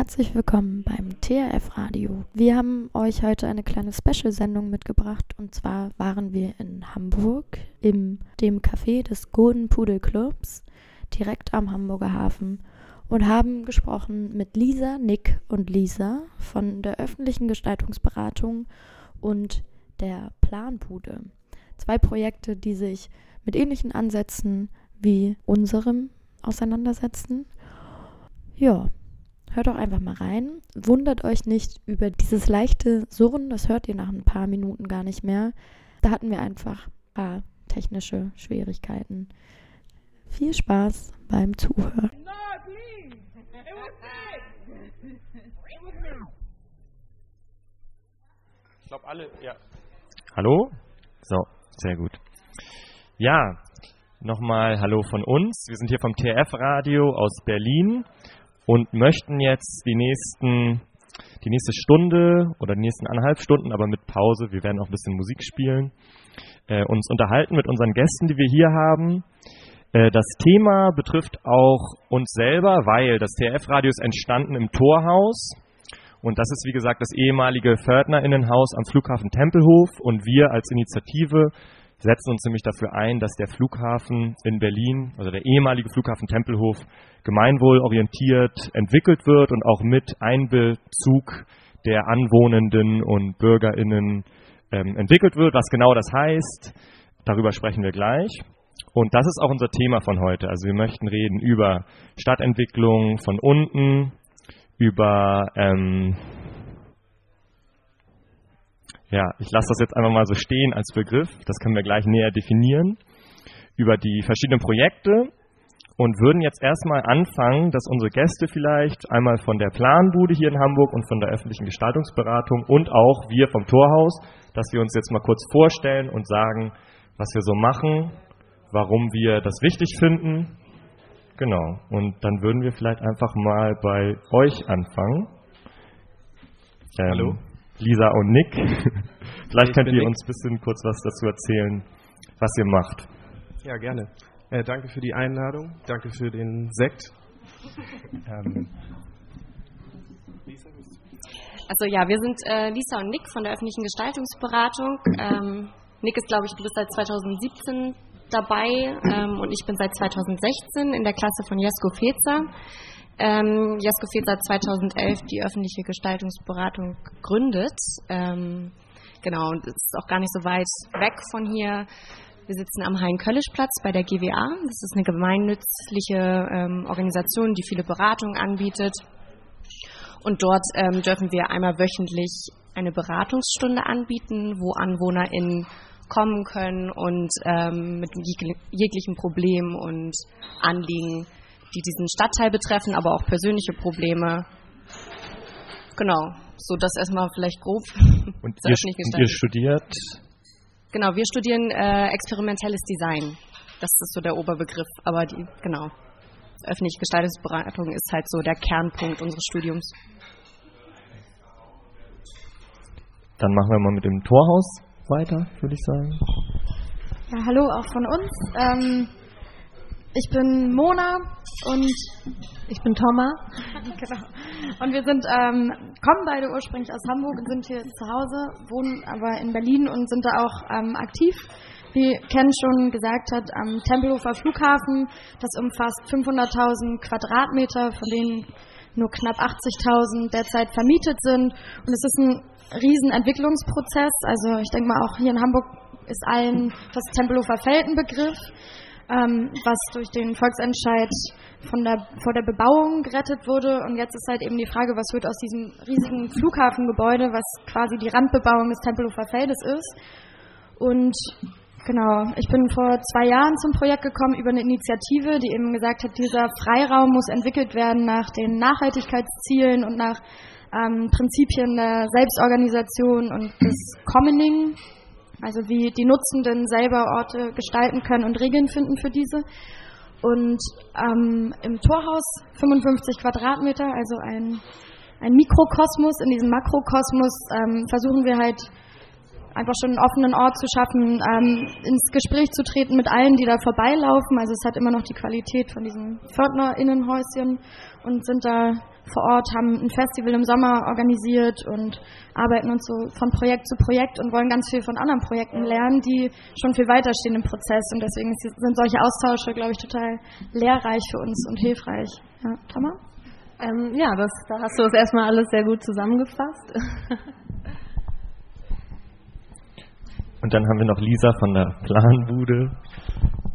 Herzlich willkommen beim TRF Radio. Wir haben euch heute eine kleine Special-Sendung mitgebracht und zwar waren wir in Hamburg im dem Café des Golden Pudel Clubs direkt am Hamburger Hafen und haben gesprochen mit Lisa, Nick und Lisa von der öffentlichen Gestaltungsberatung und der Planbude. Zwei Projekte, die sich mit ähnlichen Ansätzen wie unserem auseinandersetzen. Ja, hört doch einfach mal rein. Wundert euch nicht über dieses leichte Surren, das hört ihr nach ein paar Minuten gar nicht mehr. Da hatten wir einfach ein paar technische Schwierigkeiten. Viel Spaß beim Zuhören. Ich glaube alle, ja. Hallo? So, sehr gut. Ja, nochmal Hallo von uns. Wir sind hier vom TRF-Radio aus Berlin und möchten jetzt die nächsten die nächste Stunde oder die nächsten anderthalb Stunden, aber mit Pause, wir werden auch ein bisschen Musik spielen, äh, uns unterhalten mit unseren Gästen, die wir hier haben. Äh, das Thema betrifft auch uns selber, weil das TRF-Radio ist entstanden im Torhaus. Und das ist, wie gesagt, das ehemalige Fördnerinnenhaus am Flughafen Tempelhof. Und wir als Initiative setzen uns nämlich dafür ein, dass der Flughafen in Berlin, also der ehemalige Flughafen Tempelhof, gemeinwohlorientiert entwickelt wird und auch mit Einbezug der Anwohnenden und BürgerInnen ähm, entwickelt wird. Was genau das heißt, darüber sprechen wir gleich. Und das ist auch unser Thema von heute. Also wir möchten reden über Stadtentwicklung von unten, über ähm, ja, ich lasse das jetzt einfach mal so stehen als Begriff, das können wir gleich näher definieren, über die verschiedenen Projekte und würden jetzt erstmal anfangen, dass unsere Gäste vielleicht einmal von der Planbude hier in Hamburg und von der öffentlichen Gestaltungsberatung und auch wir vom Torhaus, dass wir uns jetzt mal kurz vorstellen und sagen, was wir so machen, warum wir das wichtig finden. Genau. Und dann würden wir vielleicht einfach mal bei euch anfangen. Ähm, Hallo. Lisa und Nick. vielleicht könnt ihr Nick. uns ein bisschen kurz was dazu erzählen, was ihr macht. Ja, gerne. Äh, danke für die Einladung. Danke für den Sekt. ähm. Also ja, wir sind äh, Lisa und Nick von der öffentlichen Gestaltungsberatung. Ähm, Nick ist, glaube ich, du bist seit 2017 dabei ähm, und ich bin seit 2016 in der Klasse von Jesko Fezer. Ähm, Jesko Fezer hat 2011 die öffentliche Gestaltungsberatung gegründet. Ähm, genau, und es ist auch gar nicht so weit weg von hier. Wir sitzen am Hein-Köllisch-Platz bei der GWA. Das ist eine gemeinnützliche ähm, Organisation, die viele Beratungen anbietet. Und dort ähm, dürfen wir einmal wöchentlich eine Beratungsstunde anbieten, wo AnwohnerInnen kommen können und ähm, mit jeglichen Problemen und Anliegen, die diesen Stadtteil betreffen, aber auch persönliche Probleme. Genau, so das erstmal vielleicht grob. Und, ihr, und ihr, studiert? Genau, wir studieren äh, experimentelles Design. Das ist so der Oberbegriff, aber die, genau. Öffentliche Gestaltungsberatung ist halt so der Kernpunkt unseres Studiums. Dann machen wir mal mit dem Torhaus weiter, würde ich sagen. Ja, hallo auch von uns. Ähm, ich bin Mona und ich bin Thomas. genau. Und wir sind, ähm, kommen beide ursprünglich aus Hamburg und sind hier zu Hause, wohnen aber in Berlin und sind da auch ähm, aktiv. Wie Ken schon gesagt hat, am Tempelhofer Flughafen, das umfasst 500.000 Quadratmeter, von denen nur knapp 80.000 derzeit vermietet sind. Und es ist ein Riesenentwicklungsprozess. Also ich denke mal, auch hier in Hamburg ist allen das Tempelhofer Feld ein Begriff, ähm, was durch den Volksentscheid von der, vor der Bebauung gerettet wurde. Und jetzt ist halt eben die Frage, was wird aus diesem riesigen Flughafengebäude, was quasi die Randbebauung des Tempelhofer Feldes ist. Und Genau, ich bin vor zwei Jahren zum Projekt gekommen über eine Initiative, die eben gesagt hat, dieser Freiraum muss entwickelt werden nach den Nachhaltigkeitszielen und nach ähm, Prinzipien der Selbstorganisation und des Commoning, also wie die Nutzenden selber Orte gestalten können und Regeln finden für diese. Und ähm, im Torhaus 55 Quadratmeter, also ein, ein Mikrokosmos. In diesem Makrokosmos ähm, versuchen wir halt einfach schon einen offenen Ort zu schaffen, ähm, ins Gespräch zu treten mit allen, die da vorbeilaufen. Also es hat immer noch die Qualität von diesen Pförtnerinnenhäuschen und sind da vor Ort, haben ein Festival im Sommer organisiert und arbeiten uns so von Projekt zu Projekt und wollen ganz viel von anderen Projekten lernen, die schon viel weiter stehen im Prozess. Und deswegen sind solche Austausche, glaube ich, total lehrreich für uns und hilfreich. Ja, Thomas? Ähm, ja, das, da hast du das erstmal alles sehr gut zusammengefasst. Und dann haben wir noch Lisa von der Planbude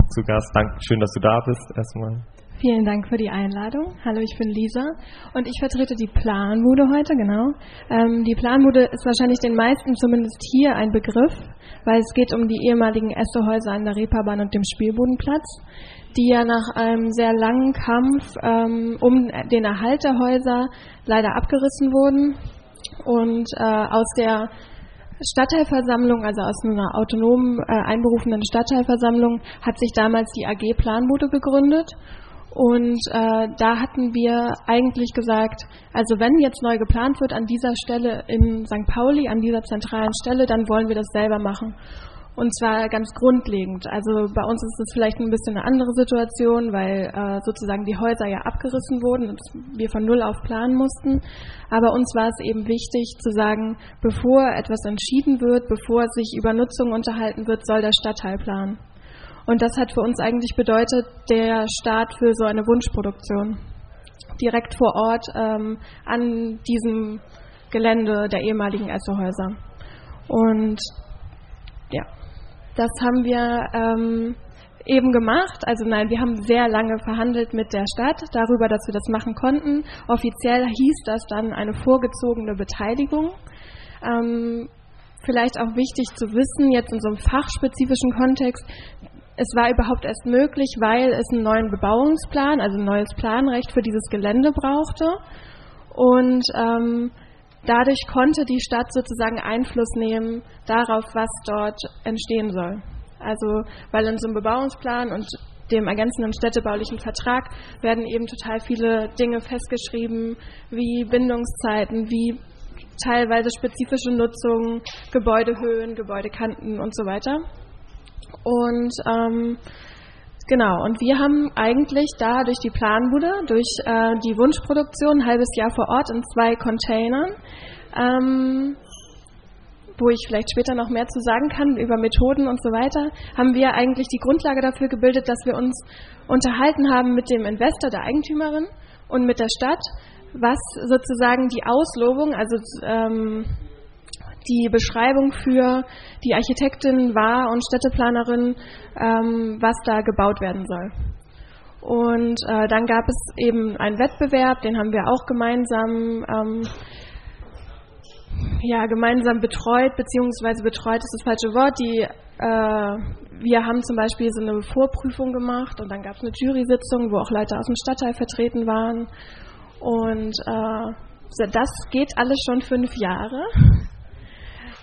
zu Gast. Danke, schön, dass du da bist erstmal. Vielen Dank für die Einladung. Hallo, ich bin Lisa und ich vertrete die Planbude heute, genau. Ähm, die Planbude ist wahrscheinlich den meisten zumindest hier ein Begriff, weil es geht um die ehemaligen Essohäuser an der Reeperbahn und dem Spielbodenplatz, die ja nach einem sehr langen Kampf ähm, um den Erhalt der Häuser leider abgerissen wurden und äh, aus der Stadtteilversammlung, also aus einer autonomen äh, einberufenen Stadtteilversammlung, hat sich damals die AG Planbude gegründet und äh, da hatten wir eigentlich gesagt, also wenn jetzt neu geplant wird an dieser Stelle in St. Pauli, an dieser zentralen Stelle, dann wollen wir das selber machen. Und zwar ganz grundlegend. Also bei uns ist es vielleicht ein bisschen eine andere Situation, weil äh, sozusagen die Häuser ja abgerissen wurden und wir von Null auf planen mussten. Aber uns war es eben wichtig zu sagen, bevor etwas entschieden wird, bevor sich über Nutzung unterhalten wird, soll der Stadtteil planen. Und das hat für uns eigentlich bedeutet, der Start für so eine Wunschproduktion. Direkt vor Ort ähm, an diesem Gelände der ehemaligen Essohäuser. Und ja, das haben wir ähm, eben gemacht. Also nein, wir haben sehr lange verhandelt mit der Stadt darüber, dass wir das machen konnten. Offiziell hieß das dann eine vorgezogene Beteiligung. Ähm, vielleicht auch wichtig zu wissen, jetzt in so einem fachspezifischen Kontext, es war überhaupt erst möglich, weil es einen neuen Bebauungsplan, also ein neues Planrecht für dieses Gelände brauchte. Und ähm, dadurch konnte die Stadt sozusagen Einfluss nehmen darauf, was dort entstehen soll. Also weil in so einem Bebauungsplan und dem ergänzenden städtebaulichen Vertrag werden eben total viele Dinge festgeschrieben, wie Bindungszeiten, wie teilweise spezifische Nutzung, Gebäudehöhen, Gebäudekanten und so weiter. Und ähm, genau, und wir haben eigentlich da durch die Planbude, durch äh, die Wunschproduktion ein halbes Jahr vor Ort in zwei Containern, ähm, wo ich vielleicht später noch mehr zu sagen kann über Methoden und so weiter, haben wir eigentlich die Grundlage dafür gebildet, dass wir uns unterhalten haben mit dem Investor, der Eigentümerin und mit der Stadt, was sozusagen die Auslobung, also ähm, die Beschreibung für die Architektin war und Städteplanerin, ähm, was da gebaut werden soll. Und äh, dann gab es eben einen Wettbewerb, den haben wir auch gemeinsam, ähm, ja, gemeinsam betreut, beziehungsweise betreut ist das falsche Wort. Die, äh, wir haben zum Beispiel so eine Vorprüfung gemacht und dann gab es eine Jury-Sitzung, wo auch Leute aus dem Stadtteil vertreten waren. Und äh, das geht alles schon fünf Jahre.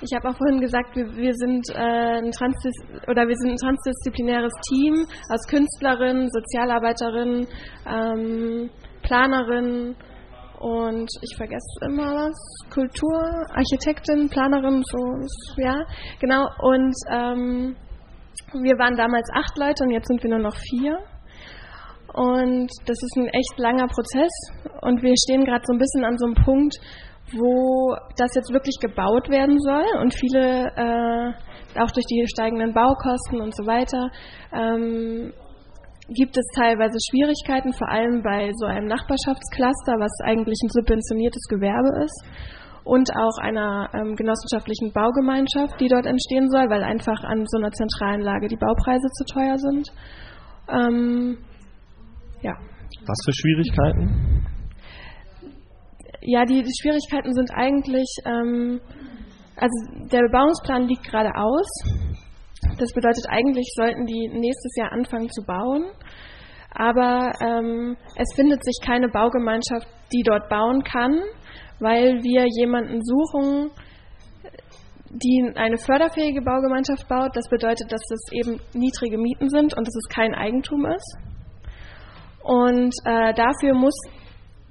Ich habe auch vorhin gesagt, wir, wir sind äh, ein Transdis oder wir sind ein transdisziplinäres Team aus Künstlerinnen, Sozialarbeiterinnen, ähm, Planerinnen und ich vergesse immer was, Kultur, Architektin, Planerin, so, ja, genau. Und ähm, wir waren damals acht Leute und jetzt sind wir nur noch vier. Und das ist ein echt langer Prozess und wir stehen gerade so ein bisschen an so einem Punkt, wo das jetzt wirklich gebaut werden soll und viele, äh, auch durch die steigenden Baukosten und so weiter, ähm, gibt es teilweise Schwierigkeiten, vor allem bei so einem Nachbarschaftscluster, was eigentlich ein subventioniertes Gewerbe ist, und auch einer ähm, genossenschaftlichen Baugemeinschaft, die dort entstehen soll, weil einfach an so einer zentralen Lage die Baupreise zu teuer sind. Ähm, ja. Was für Schwierigkeiten? Ja, die, die Schwierigkeiten sind eigentlich, ähm, also der Bebauungsplan liegt gerade aus. Das bedeutet, eigentlich sollten die nächstes Jahr anfangen zu bauen. Aber ähm, es findet sich keine Baugemeinschaft, die dort bauen kann, weil wir jemanden suchen, die eine förderfähige Baugemeinschaft baut. Das bedeutet, dass es eben niedrige Mieten sind und dass es kein Eigentum ist. Und äh, dafür muss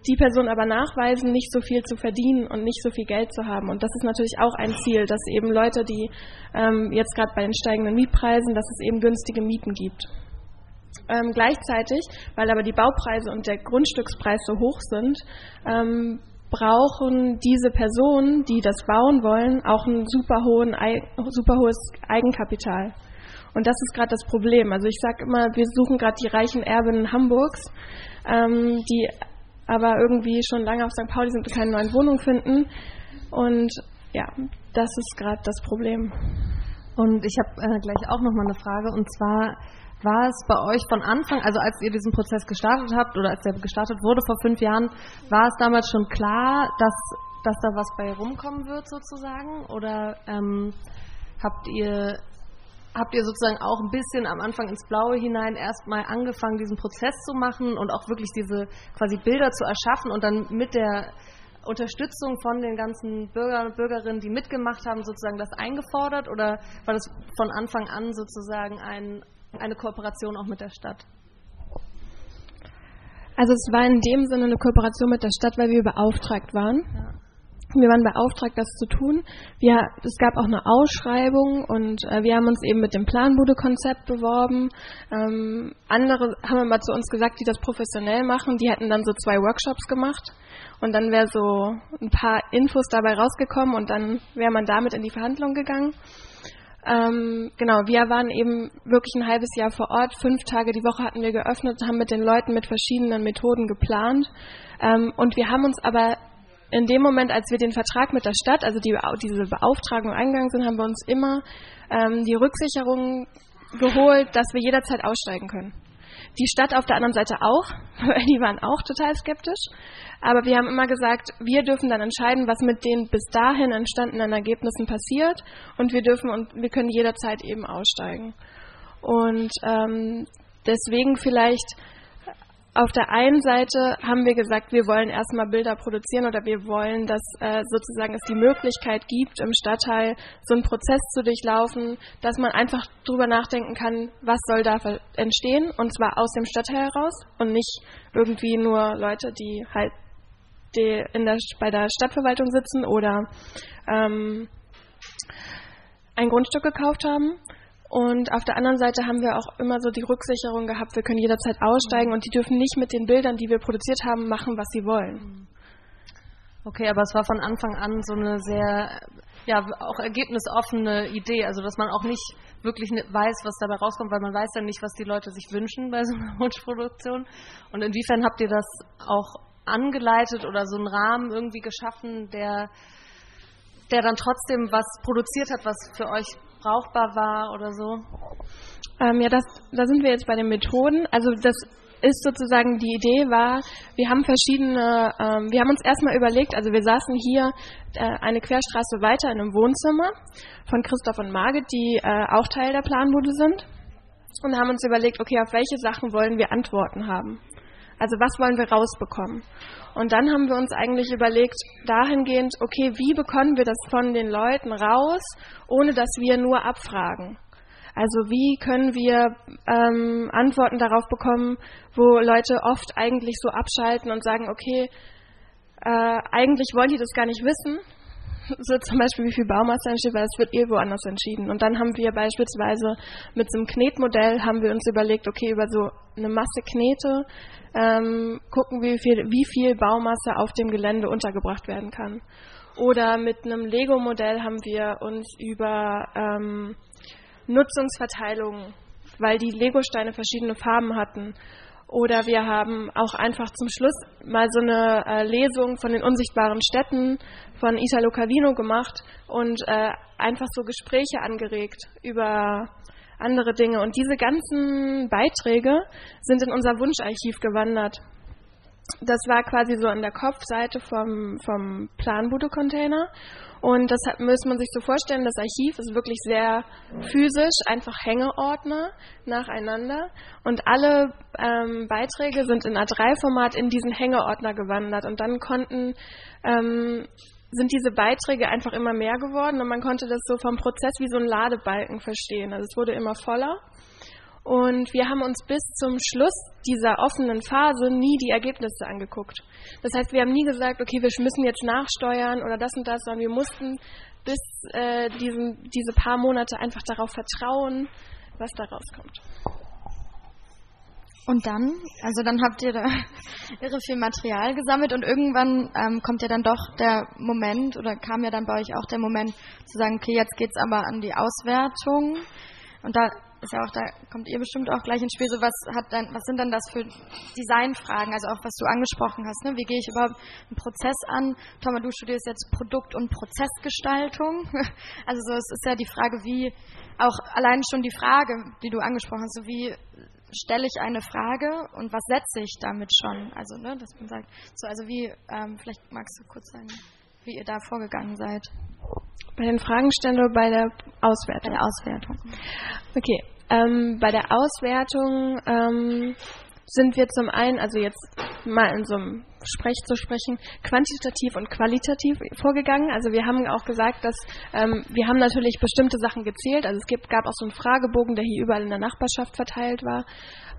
die Person aber nachweisen, nicht so viel zu verdienen und nicht so viel Geld zu haben. Und das ist natürlich auch ein Ziel, dass eben Leute, die ähm, jetzt gerade bei den steigenden Mietpreisen, dass es eben günstige Mieten gibt. Ähm, gleichzeitig, weil aber die Baupreise und der Grundstückspreis so hoch sind, ähm, brauchen diese Personen, die das bauen wollen, auch ein super, hohen, super hohes Eigenkapital. Und das ist gerade das Problem. Also ich sage immer, wir suchen gerade die reichen Erben Hamburgs, ähm, die aber irgendwie schon lange auf St. Pauli sind und keine neuen Wohnungen finden. Und ja, das ist gerade das Problem. Und ich habe äh, gleich auch nochmal eine Frage. Und zwar war es bei euch von Anfang, also als ihr diesen Prozess gestartet habt oder als der gestartet wurde vor fünf Jahren, war es damals schon klar, dass, dass da was bei rumkommen wird sozusagen? Oder ähm, habt ihr habt ihr sozusagen auch ein bisschen am Anfang ins Blaue hinein erstmal angefangen, diesen Prozess zu machen und auch wirklich diese quasi Bilder zu erschaffen und dann mit der Unterstützung von den ganzen Bürgern und Bürgerinnen, die mitgemacht haben, sozusagen das eingefordert oder war das von Anfang an sozusagen ein, eine Kooperation auch mit der Stadt? Also es war in dem Sinne eine Kooperation mit der Stadt, weil wir beauftragt waren. Ja. Wir waren beauftragt, das zu tun. Wir, es gab auch eine Ausschreibung und äh, wir haben uns eben mit dem Planbude-Konzept beworben. Ähm, andere haben immer zu uns gesagt, die das professionell machen, die hätten dann so zwei Workshops gemacht und dann wäre so ein paar Infos dabei rausgekommen und dann wäre man damit in die Verhandlung gegangen. Ähm, genau, wir waren eben wirklich ein halbes Jahr vor Ort. Fünf Tage die Woche hatten wir geöffnet, haben mit den Leuten mit verschiedenen Methoden geplant. Ähm, und wir haben uns aber in dem Moment, als wir den Vertrag mit der Stadt, also die, diese Beauftragung eingegangen sind, haben wir uns immer ähm, die Rücksicherung geholt, dass wir jederzeit aussteigen können. Die Stadt auf der anderen Seite auch, weil die waren auch total skeptisch. Aber wir haben immer gesagt, wir dürfen dann entscheiden, was mit den bis dahin entstandenen Ergebnissen passiert und wir dürfen und wir können jederzeit eben aussteigen. Und ähm, deswegen vielleicht auf der einen Seite haben wir gesagt, wir wollen erstmal Bilder produzieren oder wir wollen, dass äh, sozusagen es die Möglichkeit gibt, im Stadtteil so einen Prozess zu durchlaufen, dass man einfach drüber nachdenken kann, was soll da entstehen und zwar aus dem Stadtteil heraus und nicht irgendwie nur Leute, die halt die in der, bei der Stadtverwaltung sitzen oder ähm, ein Grundstück gekauft haben, und auf der anderen Seite haben wir auch immer so die Rücksicherung gehabt, wir können jederzeit aussteigen und die dürfen nicht mit den Bildern, die wir produziert haben, machen, was sie wollen. Okay, aber es war von Anfang an so eine sehr, ja, auch ergebnisoffene Idee, also dass man auch nicht wirklich weiß, was dabei rauskommt, weil man weiß ja nicht, was die Leute sich wünschen bei so einer Wunschproduktion. Und inwiefern habt ihr das auch angeleitet oder so einen Rahmen irgendwie geschaffen, der, der dann trotzdem was produziert hat, was für euch brauchbar war oder so? Ähm, ja, das, da sind wir jetzt bei den Methoden. Also das ist sozusagen die Idee war, wir haben verschiedene, ähm, wir haben uns erstmal überlegt, also wir saßen hier äh, eine Querstraße weiter in einem Wohnzimmer von Christoph und Margit, die äh, auch Teil der Planbude sind und haben uns überlegt, okay, auf welche Sachen wollen wir Antworten haben? Also was wollen wir rausbekommen? Und dann haben wir uns eigentlich überlegt, dahingehend, okay, wie bekommen wir das von den Leuten raus, ohne dass wir nur abfragen? Also wie können wir ähm, Antworten darauf bekommen, wo Leute oft eigentlich so abschalten und sagen, okay, äh, eigentlich wollen die das gar nicht wissen, so zum Beispiel, wie viel Baumasse entsteht, weil es wird eh woanders entschieden. Und dann haben wir beispielsweise mit so einem Knetmodell haben wir uns überlegt, okay, über so eine Masse Knete ähm, gucken, wie viel, wie viel Baumasse auf dem Gelände untergebracht werden kann. Oder mit einem Lego-Modell haben wir uns über ähm, Nutzungsverteilung, weil die Lego-Steine verschiedene Farben hatten, oder wir haben auch einfach zum Schluss mal so eine äh, Lesung von den unsichtbaren Städten von Italo Calvino gemacht und äh, einfach so Gespräche angeregt über andere Dinge. Und diese ganzen Beiträge sind in unser Wunscharchiv gewandert. Das war quasi so an der Kopfseite vom, vom Planbude-Container. Und das hat, muss man sich so vorstellen, das Archiv ist wirklich sehr physisch, einfach Hängeordner nacheinander. Und alle ähm, Beiträge sind in A3-Format in diesen Hängeordner gewandert. Und dann konnten, ähm, sind diese Beiträge einfach immer mehr geworden und man konnte das so vom Prozess wie so ein Ladebalken verstehen. Also es wurde immer voller. Und wir haben uns bis zum Schluss dieser offenen Phase nie die Ergebnisse angeguckt. Das heißt, wir haben nie gesagt, okay, wir müssen jetzt nachsteuern oder das und das, sondern wir mussten bis äh, diesen, diese paar Monate einfach darauf vertrauen, was da rauskommt. Und dann, also dann habt ihr da irre viel Material gesammelt und irgendwann ähm, kommt ja dann doch der Moment oder kam ja dann bei euch auch der Moment zu sagen, okay, jetzt geht's aber an die Auswertung. Und da ist ja auch, da kommt ihr bestimmt auch gleich ins Spiel. So was hat dann, was sind dann das für Designfragen? Also auch was du angesprochen hast. Ne? Wie gehe ich überhaupt einen Prozess an? Thomas, du studierst jetzt Produkt- und Prozessgestaltung. Also so, es ist ja die Frage, wie auch allein schon die Frage, die du angesprochen hast, so wie stelle ich eine Frage und was setze ich damit schon? Also, ne, dass man sagt, so, also wie, ähm, vielleicht magst du kurz sagen, wie ihr da vorgegangen seid. Bei den Fragenstellungen oder bei der Auswertung? Bei der Auswertung. Okay, ähm, bei der Auswertung ähm, sind wir zum einen, also jetzt mal in so einem Sprech zu sprechen, quantitativ und qualitativ vorgegangen. Also wir haben auch gesagt, dass ähm, wir haben natürlich bestimmte Sachen gezählt. Also es gibt, gab auch so einen Fragebogen, der hier überall in der Nachbarschaft verteilt war.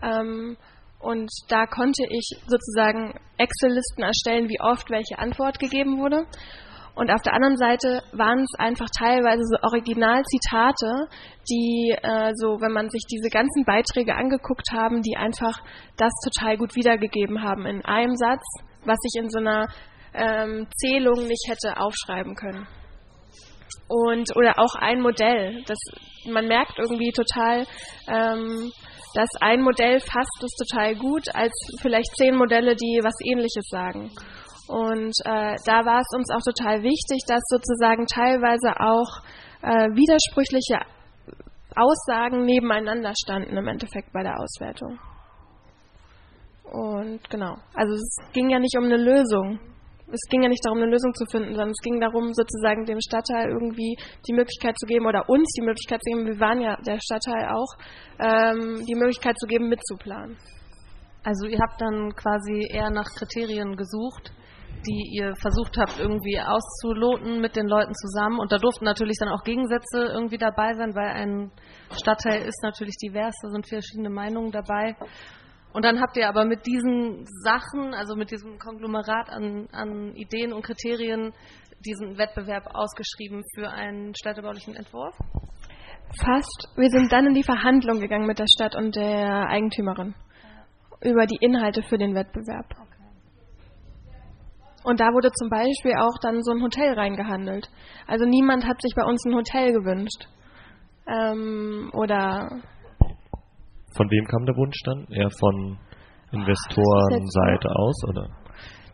Ähm, und da konnte ich sozusagen Excel-Listen erstellen, wie oft welche Antwort gegeben wurde. Und auf der anderen Seite waren es einfach teilweise so Originalzitate, die äh, so, wenn man sich diese ganzen Beiträge angeguckt haben, die einfach das total gut wiedergegeben haben in einem Satz, was ich in so einer ähm, Zählung nicht hätte aufschreiben können. Und oder auch ein Modell. Das, man merkt irgendwie total, ähm, dass ein Modell fasst es total gut, als vielleicht zehn Modelle, die was ähnliches sagen. Und äh, da war es uns auch total wichtig, dass sozusagen teilweise auch äh, widersprüchliche Aussagen nebeneinander standen im Endeffekt bei der Auswertung. Und genau, also es ging ja nicht um eine Lösung. Es ging ja nicht darum, eine Lösung zu finden, sondern es ging darum, sozusagen dem Stadtteil irgendwie die Möglichkeit zu geben oder uns die Möglichkeit zu geben, wir waren ja der Stadtteil auch, ähm, die Möglichkeit zu geben, mitzuplanen. Also ihr habt dann quasi eher nach Kriterien gesucht, die ihr versucht habt irgendwie auszuloten mit den Leuten zusammen. Und da durften natürlich dann auch Gegensätze irgendwie dabei sein, weil ein Stadtteil ist natürlich divers, da sind verschiedene Meinungen dabei. Und dann habt ihr aber mit diesen Sachen, also mit diesem Konglomerat an, an Ideen und Kriterien, diesen Wettbewerb ausgeschrieben für einen städtebaulichen Entwurf? Fast. Wir sind dann in die Verhandlung gegangen mit der Stadt und der Eigentümerin über die Inhalte für den Wettbewerb. Und da wurde zum Beispiel auch dann so ein Hotel reingehandelt. Also niemand hat sich bei uns ein Hotel gewünscht. Ähm, oder. Von wem kam der Wunsch dann? Eher von Investorenseite aus, oder?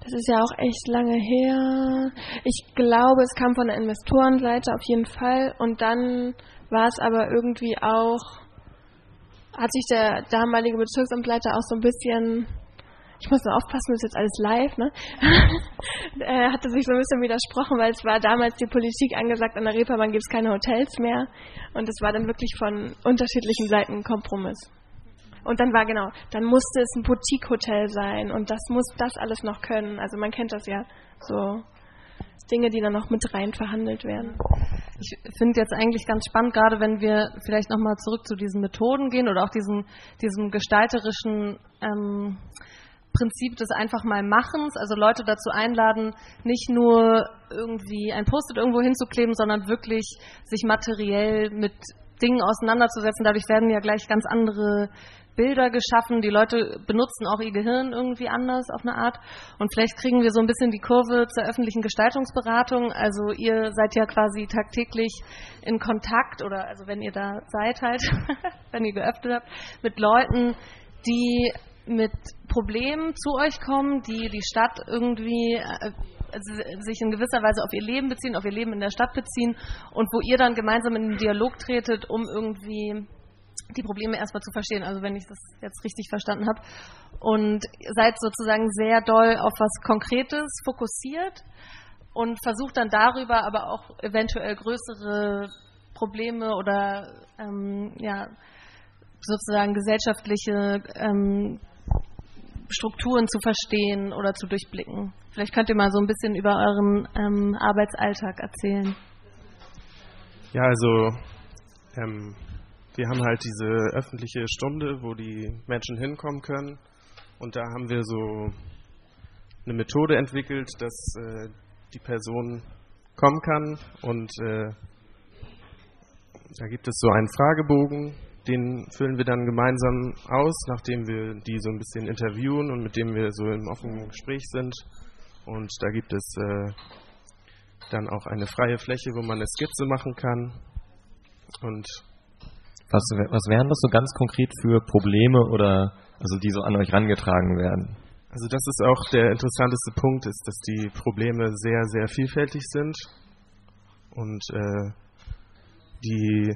Das ist ja auch echt lange her. Ich glaube, es kam von der Investorenseite auf jeden Fall. Und dann war es aber irgendwie auch, hat sich der damalige Bezirksamtleiter auch so ein bisschen ich muss nur aufpassen, das ist jetzt alles live, ne? er hatte sich so ein bisschen widersprochen, weil es war damals die Politik angesagt, an der Reeperbahn gibt es keine Hotels mehr. Und es war dann wirklich von unterschiedlichen Seiten ein Kompromiss. Und dann war genau, dann musste es ein Boutique-Hotel sein und das muss das alles noch können. Also man kennt das ja so. Dinge, die dann noch mit rein verhandelt werden. Ich finde jetzt eigentlich ganz spannend, gerade wenn wir vielleicht nochmal zurück zu diesen Methoden gehen oder auch diesen, diesem gestalterischen ähm, Prinzip des einfach mal Machens, also Leute dazu einladen, nicht nur irgendwie ein Post-it irgendwo hinzukleben, sondern wirklich sich materiell mit Dingen auseinanderzusetzen. Dadurch werden ja gleich ganz andere Bilder geschaffen. Die Leute benutzen auch ihr Gehirn irgendwie anders auf eine Art. Und vielleicht kriegen wir so ein bisschen die Kurve zur öffentlichen Gestaltungsberatung. Also ihr seid ja quasi tagtäglich in Kontakt oder also wenn ihr da seid halt, wenn ihr geöffnet habt, mit Leuten, die mit Problemen zu euch kommen, die die Stadt irgendwie äh, sich in gewisser Weise auf ihr Leben beziehen, auf ihr Leben in der Stadt beziehen und wo ihr dann gemeinsam in den Dialog tretet, um irgendwie die Probleme erstmal zu verstehen, also wenn ich das jetzt richtig verstanden habe. Und seid sozusagen sehr doll auf was Konkretes fokussiert und versucht dann darüber aber auch eventuell größere Probleme oder ähm, ja, sozusagen gesellschaftliche ähm, Strukturen zu verstehen oder zu durchblicken. Vielleicht könnt ihr mal so ein bisschen über euren ähm, Arbeitsalltag erzählen. Ja, also ähm, wir haben halt diese öffentliche Stunde, wo die Menschen hinkommen können. Und da haben wir so eine Methode entwickelt, dass äh, die Person kommen kann. Und äh, da gibt es so einen Fragebogen, den füllen wir dann gemeinsam aus, nachdem wir die so ein bisschen interviewen und mit dem wir so im offenen Gespräch sind. Und da gibt es äh, dann auch eine freie Fläche, wo man eine Skizze machen kann. Und was, was wären das so ganz konkret für Probleme oder also die so an euch rangetragen werden? Also das ist auch der interessanteste Punkt, ist, dass die Probleme sehr, sehr vielfältig sind und äh, die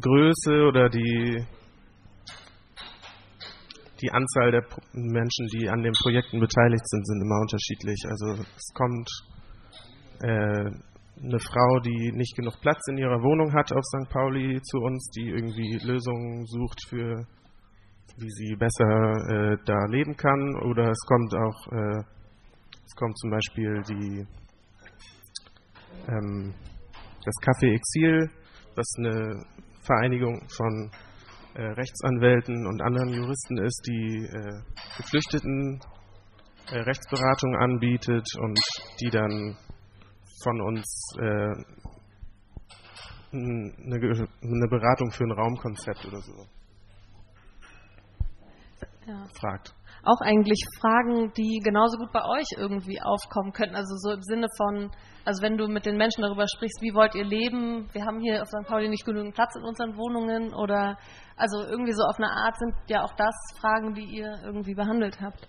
Größe oder die, die Anzahl der Menschen, die an den Projekten beteiligt sind, sind immer unterschiedlich. Also es kommt äh, eine Frau, die nicht genug Platz in ihrer Wohnung hat auf St. Pauli zu uns, die irgendwie Lösungen sucht für, wie sie besser äh, da leben kann. Oder es kommt auch, äh, es kommt zum Beispiel die, ähm, das Café Exil, was eine Vereinigung von äh, Rechtsanwälten und anderen Juristen ist, die äh, Geflüchteten äh, Rechtsberatung anbietet und die dann von uns äh, eine, eine, Beratung für ein Raumkonzept oder so ja. fragt. Auch eigentlich Fragen, die genauso gut bei euch irgendwie aufkommen könnten. Also so im Sinne von, also wenn du mit den Menschen darüber sprichst, wie wollt ihr leben? Wir haben hier auf St. Pauli nicht genügend Platz in unseren Wohnungen oder also irgendwie so auf eine Art sind ja auch das Fragen, die ihr irgendwie behandelt habt.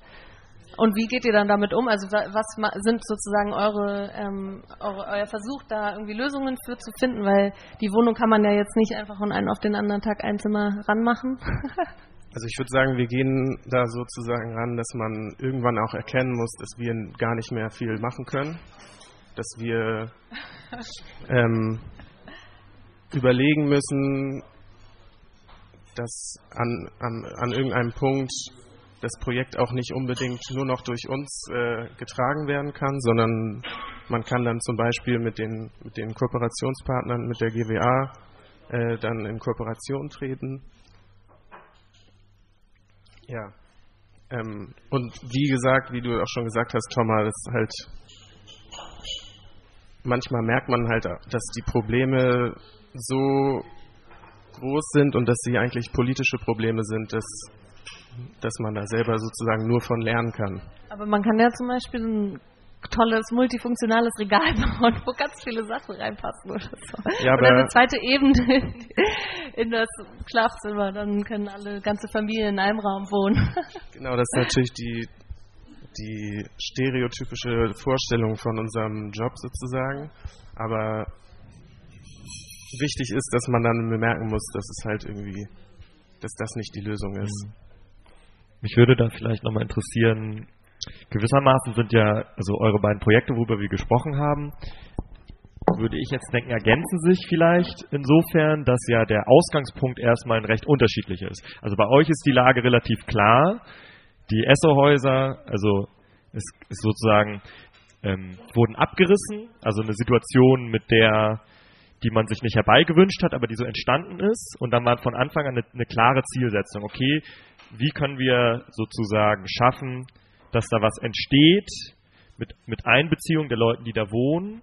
Und wie geht ihr dann damit um? Also was sind sozusagen eure, ähm, eure, euer Versuch, da irgendwie Lösungen für zu finden? Weil die Wohnung kann man ja jetzt nicht einfach von einem auf den anderen Tag ein Zimmer ranmachen. also ich würde sagen, wir gehen da sozusagen ran, dass man irgendwann auch erkennen muss, dass wir gar nicht mehr viel machen können. Dass wir ähm, überlegen müssen, dass an, an, an irgendeinem Punkt das Projekt auch nicht unbedingt nur noch durch uns äh, getragen werden kann, sondern man kann dann zum Beispiel mit den, mit den Kooperationspartnern, mit der GWA äh, dann in Kooperation treten. Ja. Ähm, und wie gesagt, wie du auch schon gesagt hast, Thomas, ist halt manchmal merkt man halt, dass die Probleme so groß sind und dass sie eigentlich politische Probleme sind, dass dass man da selber sozusagen nur von lernen kann. Aber man kann ja zum Beispiel ein tolles multifunktionales Regal bauen, wo ganz viele Sachen reinpassen oder so. Ja, oder eine zweite Ebene in das Schlafzimmer, dann können alle ganze Familien in einem Raum wohnen. Genau, das ist natürlich die, die stereotypische Vorstellung von unserem Job sozusagen. Aber wichtig ist, dass man dann bemerken muss, dass es halt irgendwie, dass das nicht die Lösung ist. Mhm. Mich würde da vielleicht nochmal interessieren, gewissermaßen sind ja, also eure beiden Projekte, worüber wir gesprochen haben, würde ich jetzt denken, ergänzen sich vielleicht insofern, dass ja der Ausgangspunkt erstmal ein recht unterschiedlicher ist. Also bei euch ist die Lage relativ klar. Die Essohäuser, also es ist sozusagen, ähm, wurden abgerissen, also eine Situation, mit der die man sich nicht herbeigewünscht hat, aber die so entstanden ist. Und dann war von Anfang an eine, eine klare Zielsetzung. Okay, wie können wir sozusagen schaffen, dass da was entsteht mit, mit Einbeziehung der Leute, die da wohnen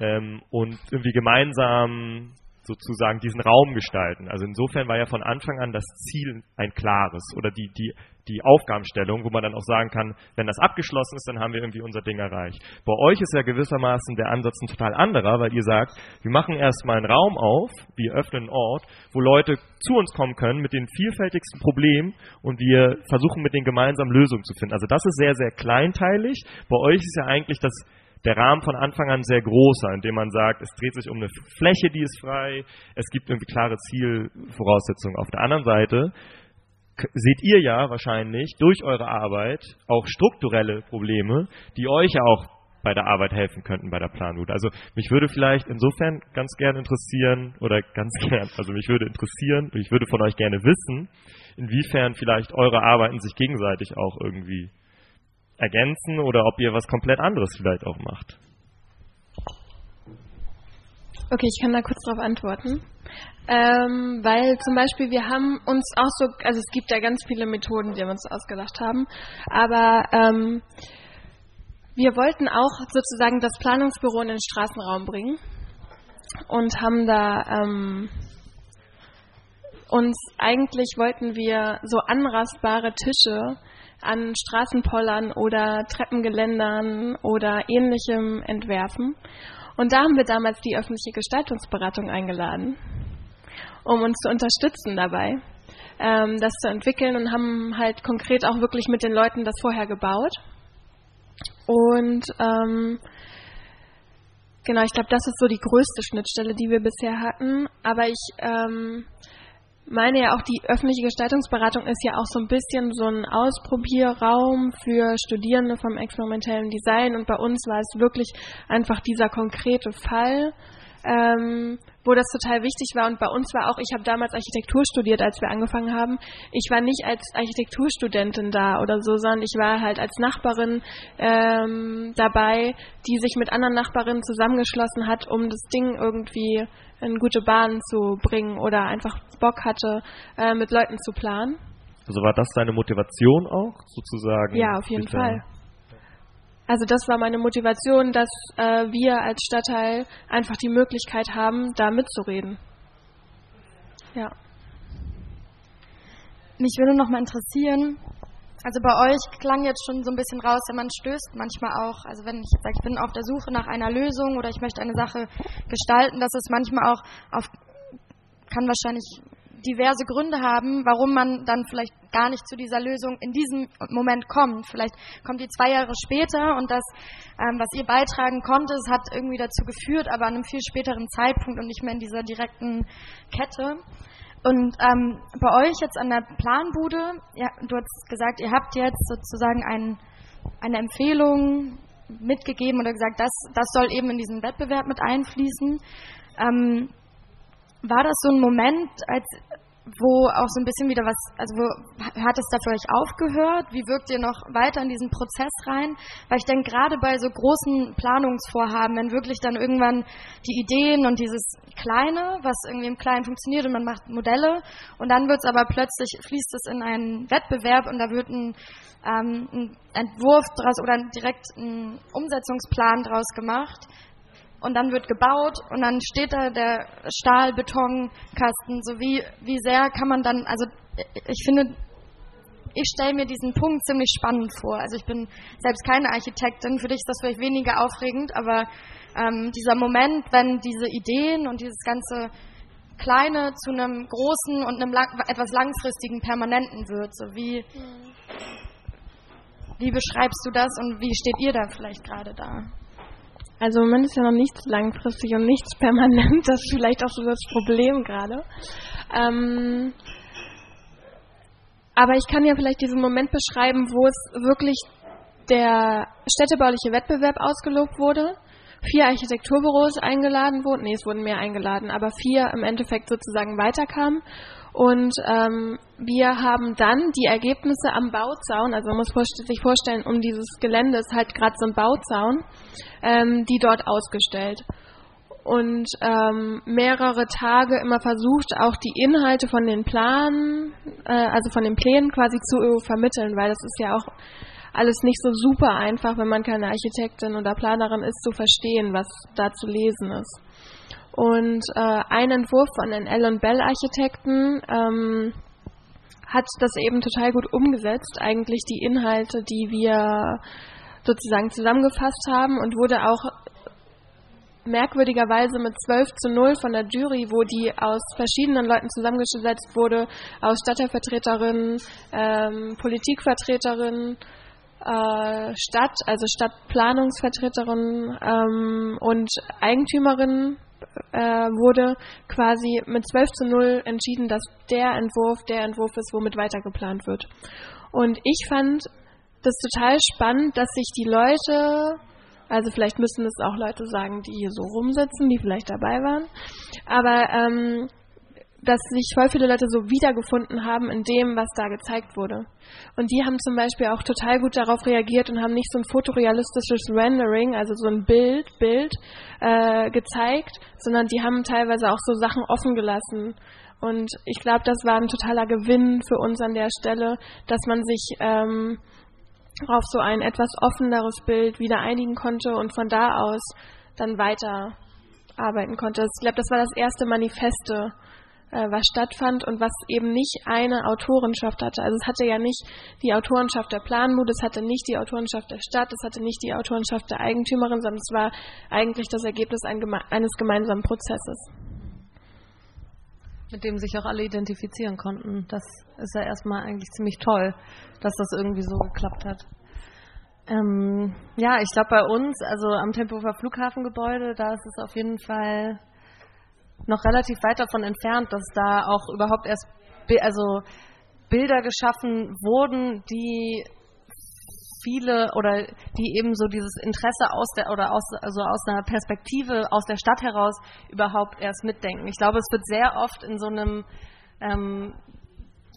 ähm, und irgendwie gemeinsam sozusagen diesen Raum gestalten. Also insofern war ja von Anfang an das Ziel ein klares oder die, die, die Aufgabenstellung, wo man dann auch sagen kann, wenn das abgeschlossen ist, dann haben wir irgendwie unser Ding erreicht. Bei euch ist ja gewissermaßen der Ansatz ein total anderer, weil ihr sagt, wir machen erstmal einen Raum auf, wir öffnen einen Ort, wo Leute zu uns kommen können mit den vielfältigsten Problemen und wir versuchen mit denen gemeinsam Lösungen zu finden. Also das ist sehr, sehr kleinteilig. Bei euch ist ja eigentlich das der Rahmen von Anfang an sehr großer, indem man sagt, es dreht sich um eine Fläche, die ist frei, es gibt irgendwie klare Zielvoraussetzungen. Auf der anderen Seite seht ihr ja wahrscheinlich durch eure Arbeit auch strukturelle Probleme, die euch ja auch bei der Arbeit helfen könnten bei der Planroute. Also mich würde vielleicht insofern ganz gern interessieren oder ganz gern, also mich würde interessieren, ich würde von euch gerne wissen, inwiefern vielleicht eure Arbeiten sich gegenseitig auch irgendwie ergänzen oder ob ihr was komplett anderes vielleicht auch macht. Okay, ich kann da kurz darauf antworten. Ähm, weil zum Beispiel wir haben uns auch so, also es gibt ja ganz viele Methoden, die wir uns ausgedacht haben, aber ähm, wir wollten auch sozusagen das Planungsbüro in den Straßenraum bringen und haben da ähm, uns eigentlich wollten wir so anrastbare Tische an Straßenpollern oder Treppengeländern oder ähnlichem entwerfen. Und da haben wir damals die öffentliche Gestaltungsberatung eingeladen, um uns zu unterstützen dabei, ähm, das zu entwickeln und haben halt konkret auch wirklich mit den Leuten das vorher gebaut. Und ähm, genau, ich glaube, das ist so die größte Schnittstelle, die wir bisher hatten. Aber ich ähm, meine ja auch, die öffentliche Gestaltungsberatung ist ja auch so ein bisschen so ein Ausprobierraum für Studierende vom experimentellen Design. Und bei uns war es wirklich einfach dieser konkrete Fall, ähm, wo das total wichtig war. Und bei uns war auch, ich habe damals Architektur studiert, als wir angefangen haben. Ich war nicht als Architekturstudentin da oder so, sondern ich war halt als Nachbarin ähm, dabei, die sich mit anderen Nachbarinnen zusammengeschlossen hat, um das Ding irgendwie in gute Bahnen zu bringen oder einfach Bock hatte, äh, mit Leuten zu planen. Also war das deine Motivation auch, sozusagen? Ja, auf jeden Fall. Also das war meine Motivation, dass äh, wir als Stadtteil einfach die Möglichkeit haben, da mitzureden. Ja. Mich würde noch mal interessieren, also bei euch klang jetzt schon so ein bisschen raus, wenn man stößt manchmal auch, also wenn ich sage, ich bin auf der Suche nach einer Lösung oder ich möchte eine Sache gestalten, dass es manchmal auch auf, kann wahrscheinlich diverse Gründe haben, warum man dann vielleicht gar nicht zu dieser Lösung in diesem Moment kommt. Vielleicht kommt die zwei Jahre später und das, ähm, was ihr beitragen konntet, hat irgendwie dazu geführt, aber an einem viel späteren Zeitpunkt und nicht mehr in dieser direkten Kette. Und ähm, bei euch jetzt an der Planbude, ja, du hast gesagt, ihr habt jetzt sozusagen ein, eine Empfehlung mitgegeben oder gesagt, das, das soll eben in diesen Wettbewerb mit einfließen. Ähm, war das so ein Moment, als wo auch so ein bisschen wieder was, also wo hat es da für euch aufgehört? Wie wirkt ihr noch weiter in diesen Prozess rein? Weil ich denke, gerade bei so großen Planungsvorhaben, wenn wirklich dann irgendwann die Ideen und dieses Kleine, was irgendwie im Kleinen funktioniert und man macht Modelle und dann wird es aber plötzlich, fließt es in einen Wettbewerb und da wird ein, ähm, ein Entwurf draus oder direkt ein Umsetzungsplan draus gemacht und dann wird gebaut und dann steht da der Stahl-Betonkasten. So wie, wie sehr kann man dann, also ich finde, ich stelle mir diesen Punkt ziemlich spannend vor. Also ich bin selbst keine Architektin, für dich ist das vielleicht weniger aufregend, aber ähm, dieser Moment, wenn diese Ideen und dieses ganze Kleine zu einem großen und einem lang, etwas langfristigen, permanenten wird. So wie, wie beschreibst du das und wie steht ihr da vielleicht gerade da? Also im Moment ist ja noch nichts langfristig und nichts permanent. Das ist vielleicht auch so das Problem gerade. Ähm, aber ich kann ja vielleicht diesen Moment beschreiben, wo es wirklich der städtebauliche Wettbewerb ausgelobt wurde, vier Architekturbüros eingeladen wurden, nee, es wurden mehr eingeladen, aber vier im Endeffekt sozusagen weiterkamen und ähm, wir haben dann die Ergebnisse am Bauzaun, also man muss sich vorstellen, um dieses Gelände ist halt gerade so ein Bauzaun, ähm, die dort ausgestellt. Und ähm, mehrere Tage immer versucht, auch die Inhalte von den Planen, äh, also von den Plänen quasi zu vermitteln, weil das ist ja auch alles nicht so super einfach, wenn man keine Architektin oder Planerin ist, zu verstehen, was da zu lesen ist. Und äh, ein Entwurf von den Ellen Bell Architekten ähm, hat das eben total gut umgesetzt, eigentlich die Inhalte, die wir sozusagen zusammengefasst haben und wurde auch merkwürdigerweise mit 12 zu 0 von der Jury, wo die aus verschiedenen Leuten zusammengesetzt wurde, aus Stadtteilvertreterinnen, ähm, Politikvertreterinnen, äh, Stadt, also Stadtplanungsvertreterinnen ähm, und Eigentümerinnen äh, wurde quasi mit 12 zu 0 entschieden, dass der Entwurf der Entwurf ist, womit weitergeplant wird. Und ich fand das total spannend, dass sich die Leute, also vielleicht müssen es auch Leute sagen, die hier so rumsitzen, die vielleicht dabei waren, aber ähm, dass sich voll viele Leute so wiedergefunden haben in dem, was da gezeigt wurde. Und die haben zum Beispiel auch total gut darauf reagiert und haben nicht so ein fotorealistisches Rendering, also so ein Bild, Bild äh, gezeigt, sondern die haben teilweise auch so Sachen offen gelassen. Und ich glaube, das war ein totaler Gewinn für uns an der Stelle, dass man sich ähm, auf so ein etwas offeneres Bild wieder einigen konnte und von da aus dann weiter arbeiten konnte. Ich glaube, das war das erste Manifeste, was stattfand und was eben nicht eine Autorenschaft hatte. Also es hatte ja nicht die Autorenschaft der Planmut, es hatte nicht die Autorenschaft der Stadt, es hatte nicht die Autorenschaft der Eigentümerin, sondern es war eigentlich das Ergebnis eines gemeinsamen Prozesses. Mit dem sich auch alle identifizieren konnten. Das ist ja erstmal eigentlich ziemlich toll, dass das irgendwie so geklappt hat. Ähm, ja, ich glaube bei uns, also am Tempelhofer Flughafengebäude, da ist es auf jeden Fall noch relativ weit davon entfernt, dass da auch überhaupt erst also Bilder geschaffen wurden, die viele oder die eben so dieses Interesse aus der oder aus also aus einer Perspektive aus der Stadt heraus überhaupt erst mitdenken. Ich glaube, es wird sehr oft in so einem ähm,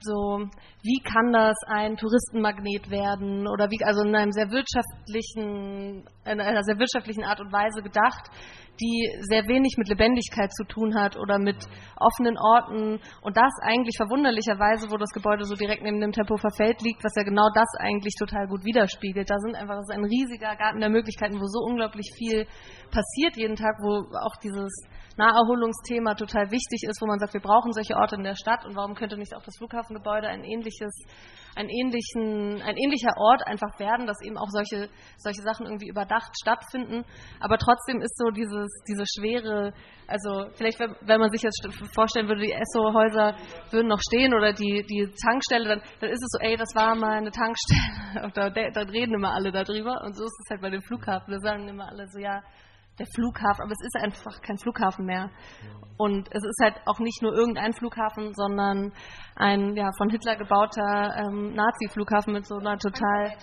so, wie kann das ein Touristenmagnet werden oder wie, also in einem sehr wirtschaftlichen, in einer sehr wirtschaftlichen Art und Weise gedacht, die sehr wenig mit Lebendigkeit zu tun hat oder mit offenen Orten und das eigentlich verwunderlicherweise, wo das Gebäude so direkt neben dem Tempelhofer Feld liegt, was ja genau das eigentlich total gut widerspiegelt. Da sind einfach, das ist ein riesiger Garten der Möglichkeiten, wo so unglaublich viel passiert jeden Tag, wo auch dieses Naherholungsthema total wichtig ist, wo man sagt, wir brauchen solche Orte in der Stadt und warum könnte nicht auch das Flughafengebäude ein ähnliches, ein ähnlichen, ein ähnlicher Ort einfach werden, dass eben auch solche, solche Sachen irgendwie überdacht stattfinden. Aber trotzdem ist so dieses, diese schwere, also vielleicht, wenn man sich jetzt vorstellen würde, die Esso-Häuser würden noch stehen oder die, die Tankstelle, dann, dann ist es so, ey, das war mal eine Tankstelle. Und da, reden immer alle darüber. Und so ist es halt bei dem Flughafen. Da sagen immer alle so, ja, der Flughafen, aber es ist einfach kein Flughafen mehr. Und es ist halt auch nicht nur irgendein Flughafen, sondern ein ja, von Hitler gebauter ähm, Nazi-Flughafen mit so einer total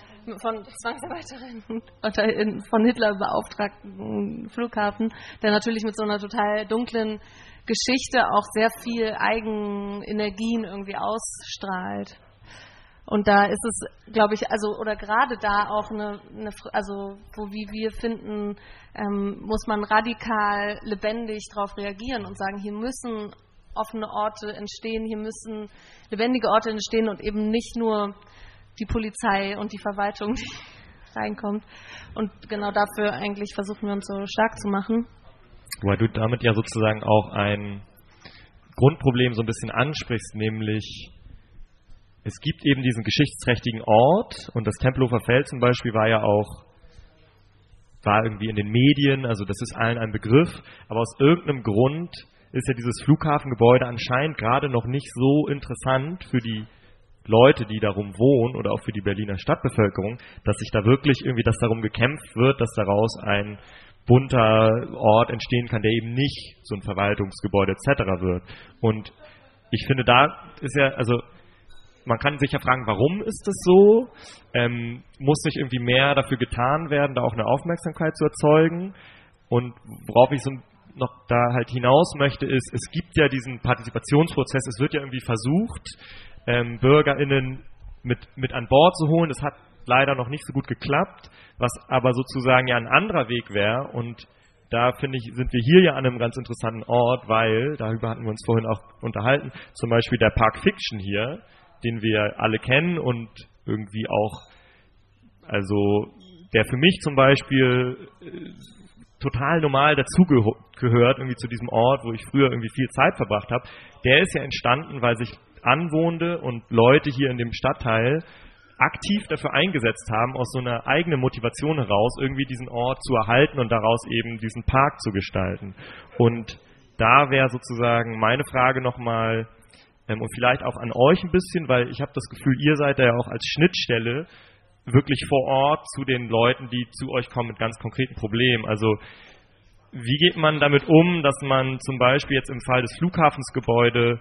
von Zwangsarbeiterinnen oder von Hitler beauftragten Flughafen, der natürlich mit so einer total dunklen Geschichte auch sehr viel Eigenenergien irgendwie ausstrahlt. Und da ist es, glaube ich, also oder gerade da auch eine, eine, also wo wie wir finden, ähm, muss man radikal lebendig darauf reagieren und sagen, hier müssen offene Orte entstehen, hier müssen lebendige Orte entstehen und eben nicht nur die Polizei und die Verwaltung, die reinkommt. Und genau dafür eigentlich versuchen wir uns so stark zu machen. Weil du damit ja sozusagen auch ein Grundproblem so ein bisschen ansprichst, nämlich es gibt eben diesen geschichtsträchtigen Ort und das Tempelhofer Feld zum Beispiel war ja auch war irgendwie in den Medien, also das ist allen ein Begriff, aber aus irgendeinem Grund ist ja dieses Flughafengebäude anscheinend gerade noch nicht so interessant für die Leute, die darum wohnen oder auch für die Berliner Stadtbevölkerung, dass sich da wirklich irgendwie das darum gekämpft wird, dass daraus ein bunter Ort entstehen kann, der eben nicht so ein Verwaltungsgebäude etc. wird. Und ich finde, da ist ja, also man kann sich ja fragen, warum ist das so? Ähm, muss nicht irgendwie mehr dafür getan werden, da auch eine Aufmerksamkeit zu erzeugen? Und worauf ich so noch da halt hinaus möchte, ist, es gibt ja diesen Partizipationsprozess, es wird ja irgendwie versucht, ähm, BürgerInnen mit, mit an Bord zu holen. Das hat leider noch nicht so gut geklappt, was aber sozusagen ja ein anderer Weg wäre und da finde ich, sind wir hier ja an einem ganz interessanten Ort, weil, darüber hatten wir uns vorhin auch unterhalten, zum Beispiel der Park Fiction hier, den wir alle kennen und irgendwie auch, also der für mich zum Beispiel äh, total normal dazugehört, irgendwie zu diesem Ort, wo ich früher irgendwie viel Zeit verbracht habe, der ist ja entstanden, weil sich Anwohnende und Leute hier in dem Stadtteil aktiv dafür eingesetzt haben, aus so einer eigenen Motivation heraus irgendwie diesen Ort zu erhalten und daraus eben diesen Park zu gestalten. Und da wäre sozusagen meine Frage nochmal, ähm, und vielleicht auch an euch ein bisschen, weil ich habe das Gefühl, ihr seid da ja auch als Schnittstelle wirklich vor Ort zu den Leuten, die zu euch kommen mit ganz konkreten Problemen. Also wie geht man damit um, dass man zum Beispiel jetzt im Fall des Flughafensgebäude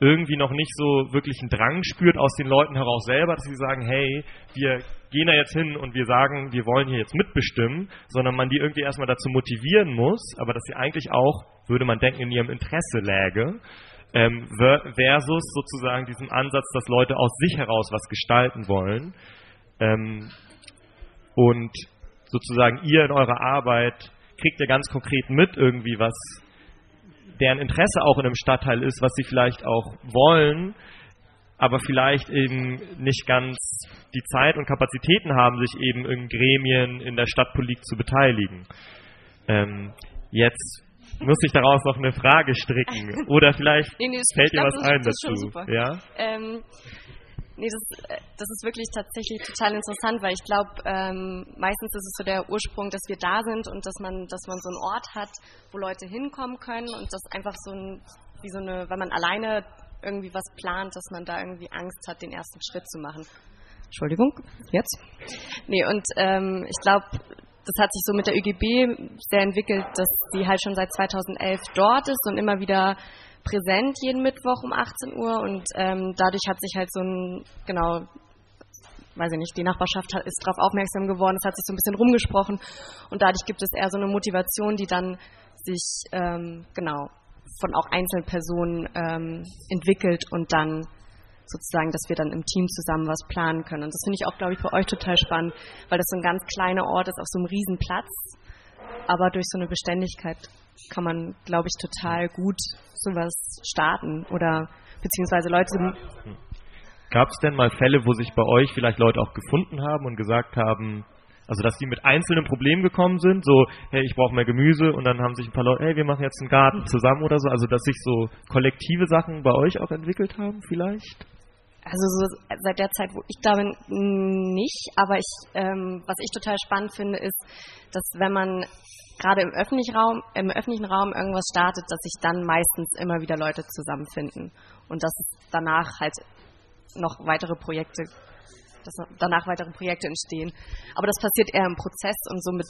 irgendwie noch nicht so wirklich einen Drang spürt aus den Leuten heraus selber, dass sie sagen, hey, wir gehen da jetzt hin und wir sagen, wir wollen hier jetzt mitbestimmen, sondern man die irgendwie erstmal dazu motivieren muss, aber dass sie eigentlich auch, würde man denken, in ihrem Interesse läge ähm, versus sozusagen diesem Ansatz, dass Leute aus sich heraus was gestalten wollen. Ähm, und sozusagen ihr in eurer Arbeit kriegt ihr ganz konkret mit irgendwie, was deren Interesse auch in einem Stadtteil ist, was sie vielleicht auch wollen, aber vielleicht eben nicht ganz die Zeit und Kapazitäten haben, sich eben in Gremien in der Stadtpolitik zu beteiligen. Ähm, jetzt muss ich daraus noch eine Frage stricken. Oder vielleicht nee, nee, fällt dir was ein dazu. Ja? Ähm, Nee, das, äh, das ist wirklich tatsächlich total interessant, weil ich glaube, ähm, meistens ist es so der Ursprung, dass wir da sind und dass man, dass man so einen Ort hat, wo Leute hinkommen können und das einfach so ein, wie so eine, wenn man alleine irgendwie was plant, dass man da irgendwie Angst hat, den ersten Schritt zu machen. Entschuldigung, jetzt? Nee, und ähm, ich glaube, das hat sich so mit der ÖGB sehr entwickelt, dass sie halt schon seit 2011 dort ist und immer wieder präsent jeden Mittwoch um 18 Uhr. Und ähm, dadurch hat sich halt so ein, genau, weiß ich nicht, die Nachbarschaft ist darauf aufmerksam geworden, es hat sich so ein bisschen rumgesprochen. Und dadurch gibt es eher so eine Motivation, die dann sich, ähm, genau, von auch einzelnen Personen ähm, entwickelt und dann sozusagen, dass wir dann im Team zusammen was planen können. Und das finde ich auch, glaube ich, für euch total spannend, weil das so ein ganz kleiner Ort ist auf so einem riesen Platz, aber durch so eine Beständigkeit kann man, glaube ich, total gut sowas starten oder beziehungsweise Leute. Gab es denn mal Fälle, wo sich bei euch vielleicht Leute auch gefunden haben und gesagt haben, also dass die mit einzelnen Problemen gekommen sind, so, hey, ich brauche mehr Gemüse und dann haben sich ein paar Leute, hey, wir machen jetzt einen Garten zusammen oder so, also dass sich so kollektive Sachen bei euch auch entwickelt haben vielleicht? Also so seit der Zeit, wo ich da bin, nicht. Aber ich, ähm, was ich total spannend finde, ist, dass wenn man gerade im öffentlichen Raum, im öffentlichen Raum irgendwas startet, dass sich dann meistens immer wieder Leute zusammenfinden und dass danach halt noch weitere Projekte, dass danach weitere Projekte entstehen. Aber das passiert eher im Prozess und so mit,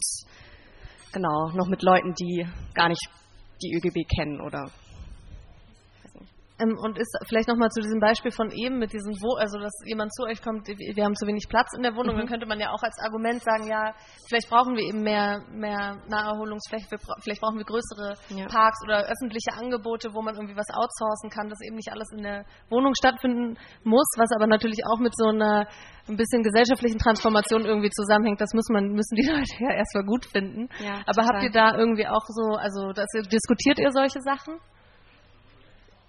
genau, noch mit Leuten, die gar nicht die ÖGB kennen oder und ist vielleicht nochmal zu diesem Beispiel von eben mit diesem, wo, also dass jemand zu euch kommt, wir haben zu wenig Platz in der Wohnung, mhm. dann könnte man ja auch als Argument sagen, ja, vielleicht brauchen wir eben mehr, mehr Naherholungsfläche, vielleicht brauchen wir größere ja. Parks oder öffentliche Angebote, wo man irgendwie was outsourcen kann, dass eben nicht alles in der Wohnung stattfinden muss, was aber natürlich auch mit so einer ein bisschen gesellschaftlichen Transformation irgendwie zusammenhängt. Das muss man, müssen die Leute ja erstmal gut finden. Ja, aber habt ihr da irgendwie auch so, also dass ihr, diskutiert ihr solche Sachen?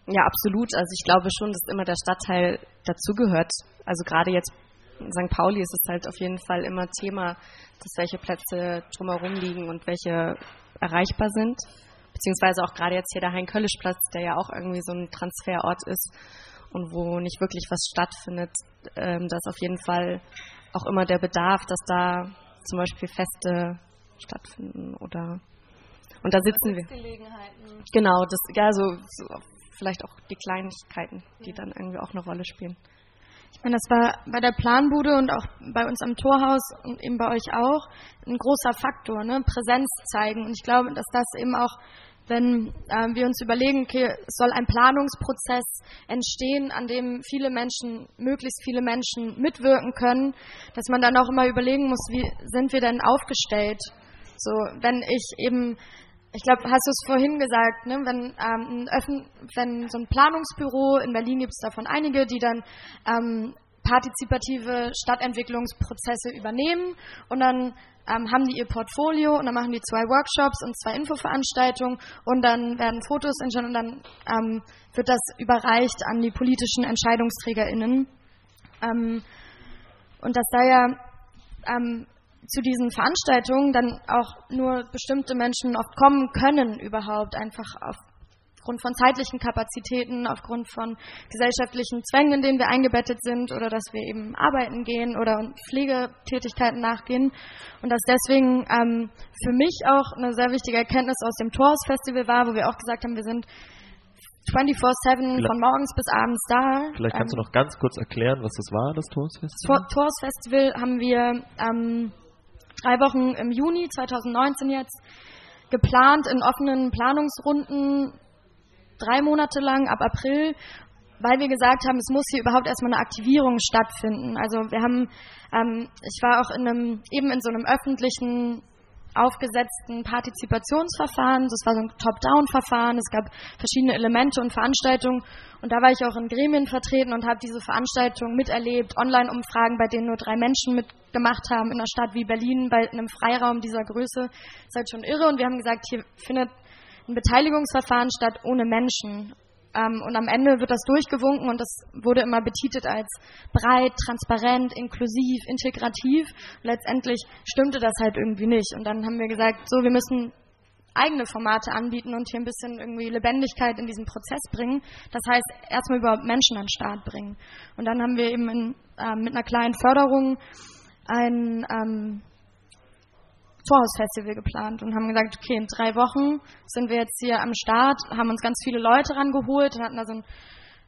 Ja, absolut. Also ich glaube schon, dass immer der Stadtteil dazugehört. Also gerade jetzt in St. Pauli ist es halt auf jeden Fall immer Thema, dass welche Plätze drumherum liegen und welche erreichbar sind. Beziehungsweise auch gerade jetzt hier der Hein-Köllisch-Platz, der ja auch irgendwie so ein Transferort ist und wo nicht wirklich was stattfindet. Ähm, da ist auf jeden Fall auch immer der Bedarf, dass da zum Beispiel Feste stattfinden oder und da sitzen wir. Genau, das ja so, so vielleicht auch die Kleinigkeiten, die dann irgendwie auch eine Rolle spielen. Ich meine, das war bei der Planbude und auch bei uns am Torhaus und eben bei euch auch ein großer Faktor, ne? Präsenz zeigen. Und ich glaube, dass das eben auch, wenn äh, wir uns überlegen, okay, soll ein Planungsprozess entstehen, an dem viele Menschen, möglichst viele Menschen mitwirken können, dass man dann auch immer überlegen muss, wie sind wir denn aufgestellt? So, wenn ich eben ich glaube, hast du es vorhin gesagt, ne? wenn, ähm, wenn so ein Planungsbüro, in Berlin gibt es davon einige, die dann ähm, partizipative Stadtentwicklungsprozesse übernehmen und dann ähm, haben die ihr Portfolio und dann machen die zwei Workshops und zwei Infoveranstaltungen und dann werden Fotos entstanden und dann ähm, wird das überreicht an die politischen EntscheidungsträgerInnen. Ähm, und das sei ja ähm, zu diesen Veranstaltungen dann auch nur bestimmte Menschen oft kommen können überhaupt, einfach aufgrund von zeitlichen Kapazitäten, aufgrund von gesellschaftlichen Zwängen, in denen wir eingebettet sind oder dass wir eben arbeiten gehen oder Pflegetätigkeiten nachgehen. Und dass deswegen ähm, für mich auch eine sehr wichtige Erkenntnis aus dem Tours Festival war, wo wir auch gesagt haben, wir sind 24-7 von morgens bis abends da. Vielleicht kannst ähm, du noch ganz kurz erklären, was das war, das Tours Festival? Tours Festival haben wir ähm, drei Wochen im Juni 2019 jetzt geplant in offenen Planungsrunden, drei Monate lang ab April, weil wir gesagt haben, es muss hier überhaupt erstmal eine Aktivierung stattfinden. Also wir haben, ähm, ich war auch in einem, eben in so einem öffentlichen aufgesetzten Partizipationsverfahren. Das war so ein Top-Down-Verfahren. Es gab verschiedene Elemente und Veranstaltungen. Und da war ich auch in Gremien vertreten und habe diese Veranstaltung miterlebt. Online-Umfragen, bei denen nur drei Menschen mitgemacht haben in einer Stadt wie Berlin, bei einem Freiraum dieser Größe. Das ist halt schon irre. Und wir haben gesagt, hier findet ein Beteiligungsverfahren statt ohne Menschen. Ähm, und am Ende wird das durchgewunken und das wurde immer betitelt als breit, transparent, inklusiv, integrativ. Und letztendlich stimmte das halt irgendwie nicht. Und dann haben wir gesagt, so, wir müssen eigene Formate anbieten und hier ein bisschen irgendwie Lebendigkeit in diesen Prozess bringen. Das heißt, erstmal überhaupt Menschen an den Start bringen. Und dann haben wir eben in, äh, mit einer kleinen Förderung ein ähm, Torhausfestival geplant und haben gesagt, okay, in drei Wochen sind wir jetzt hier am Start, haben uns ganz viele Leute rangeholt und hatten da so ein,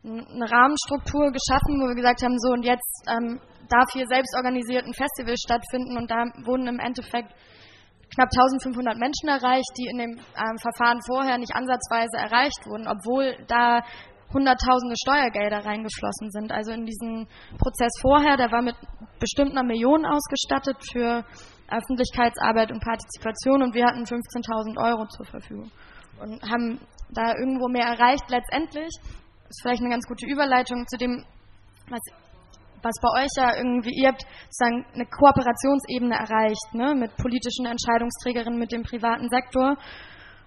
eine Rahmenstruktur geschaffen, wo wir gesagt haben, so und jetzt ähm, darf hier selbst organisiert ein Festival stattfinden und da wurden im Endeffekt knapp 1500 Menschen erreicht, die in dem ähm, Verfahren vorher nicht ansatzweise erreicht wurden, obwohl da Hunderttausende Steuergelder reingeflossen sind. Also in diesen Prozess vorher, der war mit bestimmt einer Million ausgestattet für Öffentlichkeitsarbeit und Partizipation und wir hatten 15.000 Euro zur Verfügung und haben da irgendwo mehr erreicht. Letztendlich ist vielleicht eine ganz gute Überleitung zu dem, was, was bei euch ja irgendwie, ihr habt sozusagen eine Kooperationsebene erreicht, ne, mit politischen Entscheidungsträgerinnen, mit dem privaten Sektor.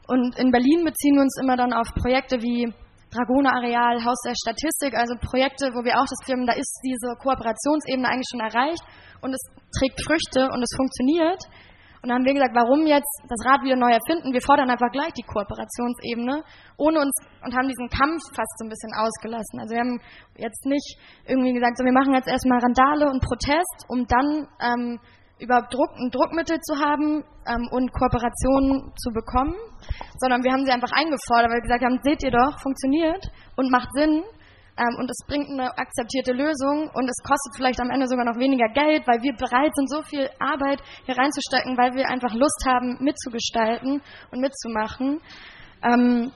Und in Berlin beziehen wir uns immer dann auf Projekte wie Dragoner Areal, Haus der Statistik, also Projekte, wo wir auch das Gefühl da ist diese Kooperationsebene eigentlich schon erreicht und es trägt Früchte und es funktioniert. Und dann haben wir gesagt, warum jetzt das Rad wieder neu erfinden? Wir fordern einfach gleich die Kooperationsebene, ohne uns und haben diesen Kampf fast so ein bisschen ausgelassen. Also wir haben jetzt nicht irgendwie gesagt, so wir machen jetzt erstmal Randale und Protest, um dann ähm, überhaupt Druck, ein Druckmittel zu haben ähm, und Kooperationen zu bekommen, sondern wir haben sie einfach eingefordert, weil wir gesagt haben, seht ihr doch, funktioniert und macht Sinn ähm, und es bringt eine akzeptierte Lösung und es kostet vielleicht am Ende sogar noch weniger Geld, weil wir bereit sind, so viel Arbeit hier reinzustecken, weil wir einfach Lust haben, mitzugestalten und mitzumachen. Ähm,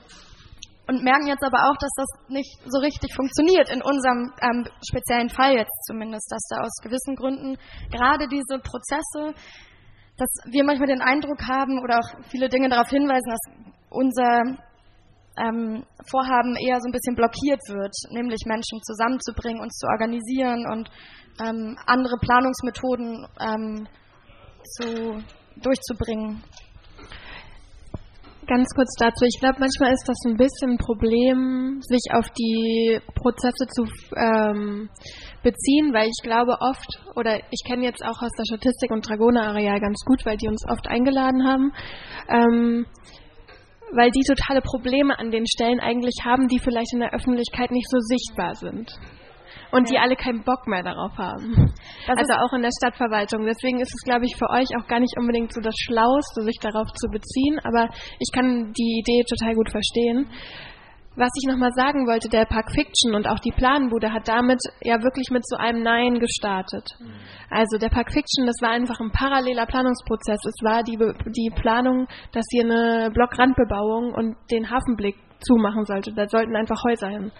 und merken jetzt aber auch, dass das nicht so richtig funktioniert, in unserem ähm, speziellen Fall jetzt zumindest, dass da aus gewissen Gründen gerade diese Prozesse, dass wir manchmal den Eindruck haben oder auch viele Dinge darauf hinweisen, dass unser ähm, Vorhaben eher so ein bisschen blockiert wird, nämlich Menschen zusammenzubringen, uns zu organisieren und ähm, andere Planungsmethoden ähm, zu, durchzubringen. Ganz kurz dazu. Ich glaube, manchmal ist das ein bisschen ein Problem, sich auf die Prozesse zu ähm, beziehen, weil ich glaube oft, oder ich kenne jetzt auch aus der Statistik und Dragoner-Areal ganz gut, weil die uns oft eingeladen haben, ähm, weil die totale Probleme an den Stellen eigentlich haben, die vielleicht in der Öffentlichkeit nicht so sichtbar sind und die alle keinen Bock mehr darauf haben. Das also auch in der Stadtverwaltung. Deswegen ist es, glaube ich, für euch auch gar nicht unbedingt so das Schlauste, sich darauf zu beziehen, aber ich kann die Idee total gut verstehen. Was ich nochmal sagen wollte, der Park Fiction und auch die Planbude hat damit ja wirklich mit so einem Nein gestartet. Mhm. Also der Park Fiction, das war einfach ein paralleler Planungsprozess. Es war die, die Planung, dass hier eine Blockrandbebauung und den Hafenblick zumachen sollte. Da sollten einfach Häuser hin.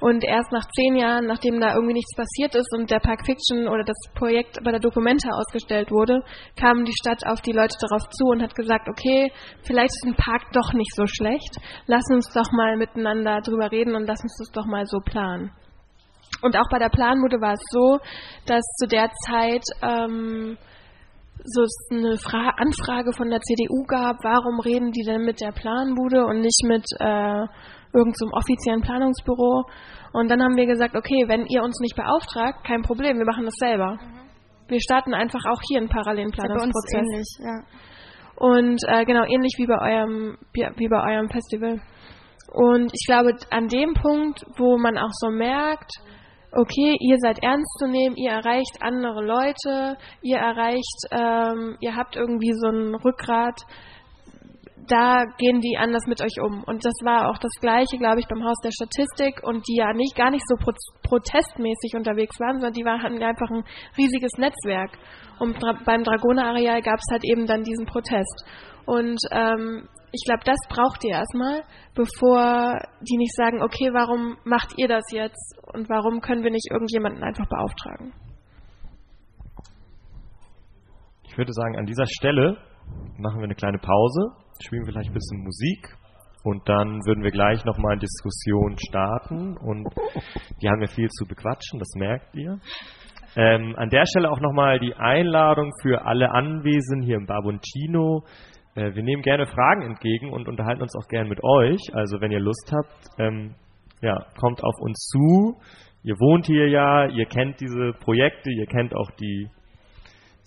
Und erst nach zehn Jahren, nachdem da irgendwie nichts passiert ist und der Park Fiction oder das Projekt bei der Documenta ausgestellt wurde, kam die Stadt auf die Leute darauf zu und hat gesagt, okay, vielleicht ist ein Park doch nicht so schlecht. Lass uns doch mal miteinander drüber reden und lass uns das doch mal so planen. Und auch bei der Planmutte war es so, dass zu der Zeit ähm, so eine Fra Anfrage von der CDU gab, warum reden die denn mit der Planbude und nicht mit äh, irgendeinem so offiziellen Planungsbüro. Und dann haben wir gesagt, okay, wenn ihr uns nicht beauftragt, kein Problem, wir machen das selber. Mhm. Wir starten einfach auch hier einen parallelen Planungsprozess. Ja, ähnlich, ja. Und äh, genau, ähnlich wie bei eurem, wie bei eurem Festival. Und ich glaube, an dem Punkt, wo man auch so merkt, okay, ihr seid ernst zu nehmen, ihr erreicht andere Leute, ihr erreicht, ähm, ihr habt irgendwie so ein Rückgrat, da gehen die anders mit euch um. Und das war auch das Gleiche, glaube ich, beim Haus der Statistik und die ja nicht gar nicht so pro protestmäßig unterwegs waren, sondern die waren, hatten einfach ein riesiges Netzwerk. Und dra beim Dragoner-Areal gab es halt eben dann diesen Protest. Und ähm, ich glaube, das braucht ihr erstmal, bevor die nicht sagen, okay, warum macht ihr das jetzt und warum können wir nicht irgendjemanden einfach beauftragen? Ich würde sagen, an dieser Stelle machen wir eine kleine Pause spielen wir vielleicht ein bisschen Musik und dann würden wir gleich nochmal eine Diskussion starten und die haben ja viel zu bequatschen, das merkt ihr. Ähm, an der Stelle auch nochmal die Einladung für alle Anwesenden hier im Babontino. Äh, wir nehmen gerne Fragen entgegen und unterhalten uns auch gerne mit euch. Also wenn ihr Lust habt, ähm, ja, kommt auf uns zu. Ihr wohnt hier ja, ihr kennt diese Projekte, ihr kennt auch die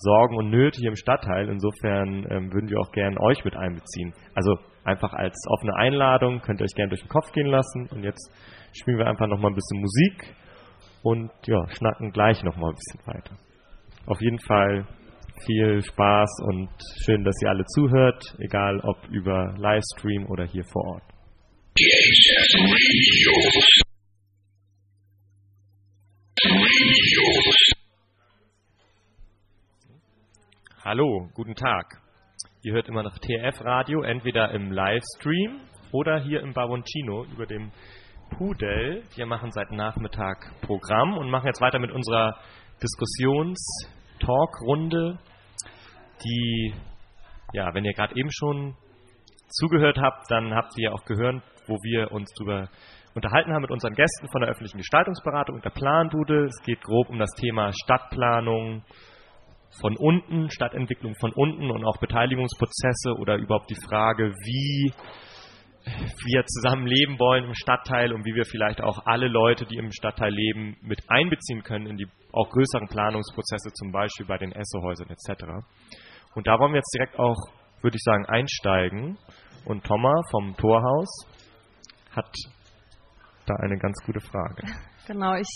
Sorgen und Nöte hier im Stadtteil. Insofern ähm, würden wir auch gerne euch mit einbeziehen. Also einfach als offene Einladung, könnt ihr euch gerne durch den Kopf gehen lassen. Und jetzt spielen wir einfach nochmal ein bisschen Musik und ja, schnacken gleich nochmal ein bisschen weiter. Auf jeden Fall viel Spaß und schön, dass ihr alle zuhört, egal ob über Livestream oder hier vor Ort. Hallo, guten Tag. Ihr hört immer noch TF Radio, entweder im Livestream oder hier im Baroncino über dem Pudel. Wir machen seit Nachmittag Programm und machen jetzt weiter mit unserer Diskussions-Talk-Runde, die, ja, wenn ihr gerade eben schon zugehört habt, dann habt ihr auch gehört, wo wir uns darüber unterhalten haben mit unseren Gästen von der öffentlichen Gestaltungsberatung und der Planbude. Es geht grob um das Thema Stadtplanung von unten, Stadtentwicklung von unten und auch Beteiligungsprozesse oder überhaupt die Frage, wie wir zusammen leben wollen im Stadtteil und wie wir vielleicht auch alle Leute, die im Stadtteil leben, mit einbeziehen können in die auch größeren Planungsprozesse, zum Beispiel bei den Essohäusern etc. Und da wollen wir jetzt direkt auch, würde ich sagen, einsteigen. Und Thomas vom Torhaus hat da eine ganz gute Frage. Genau, ich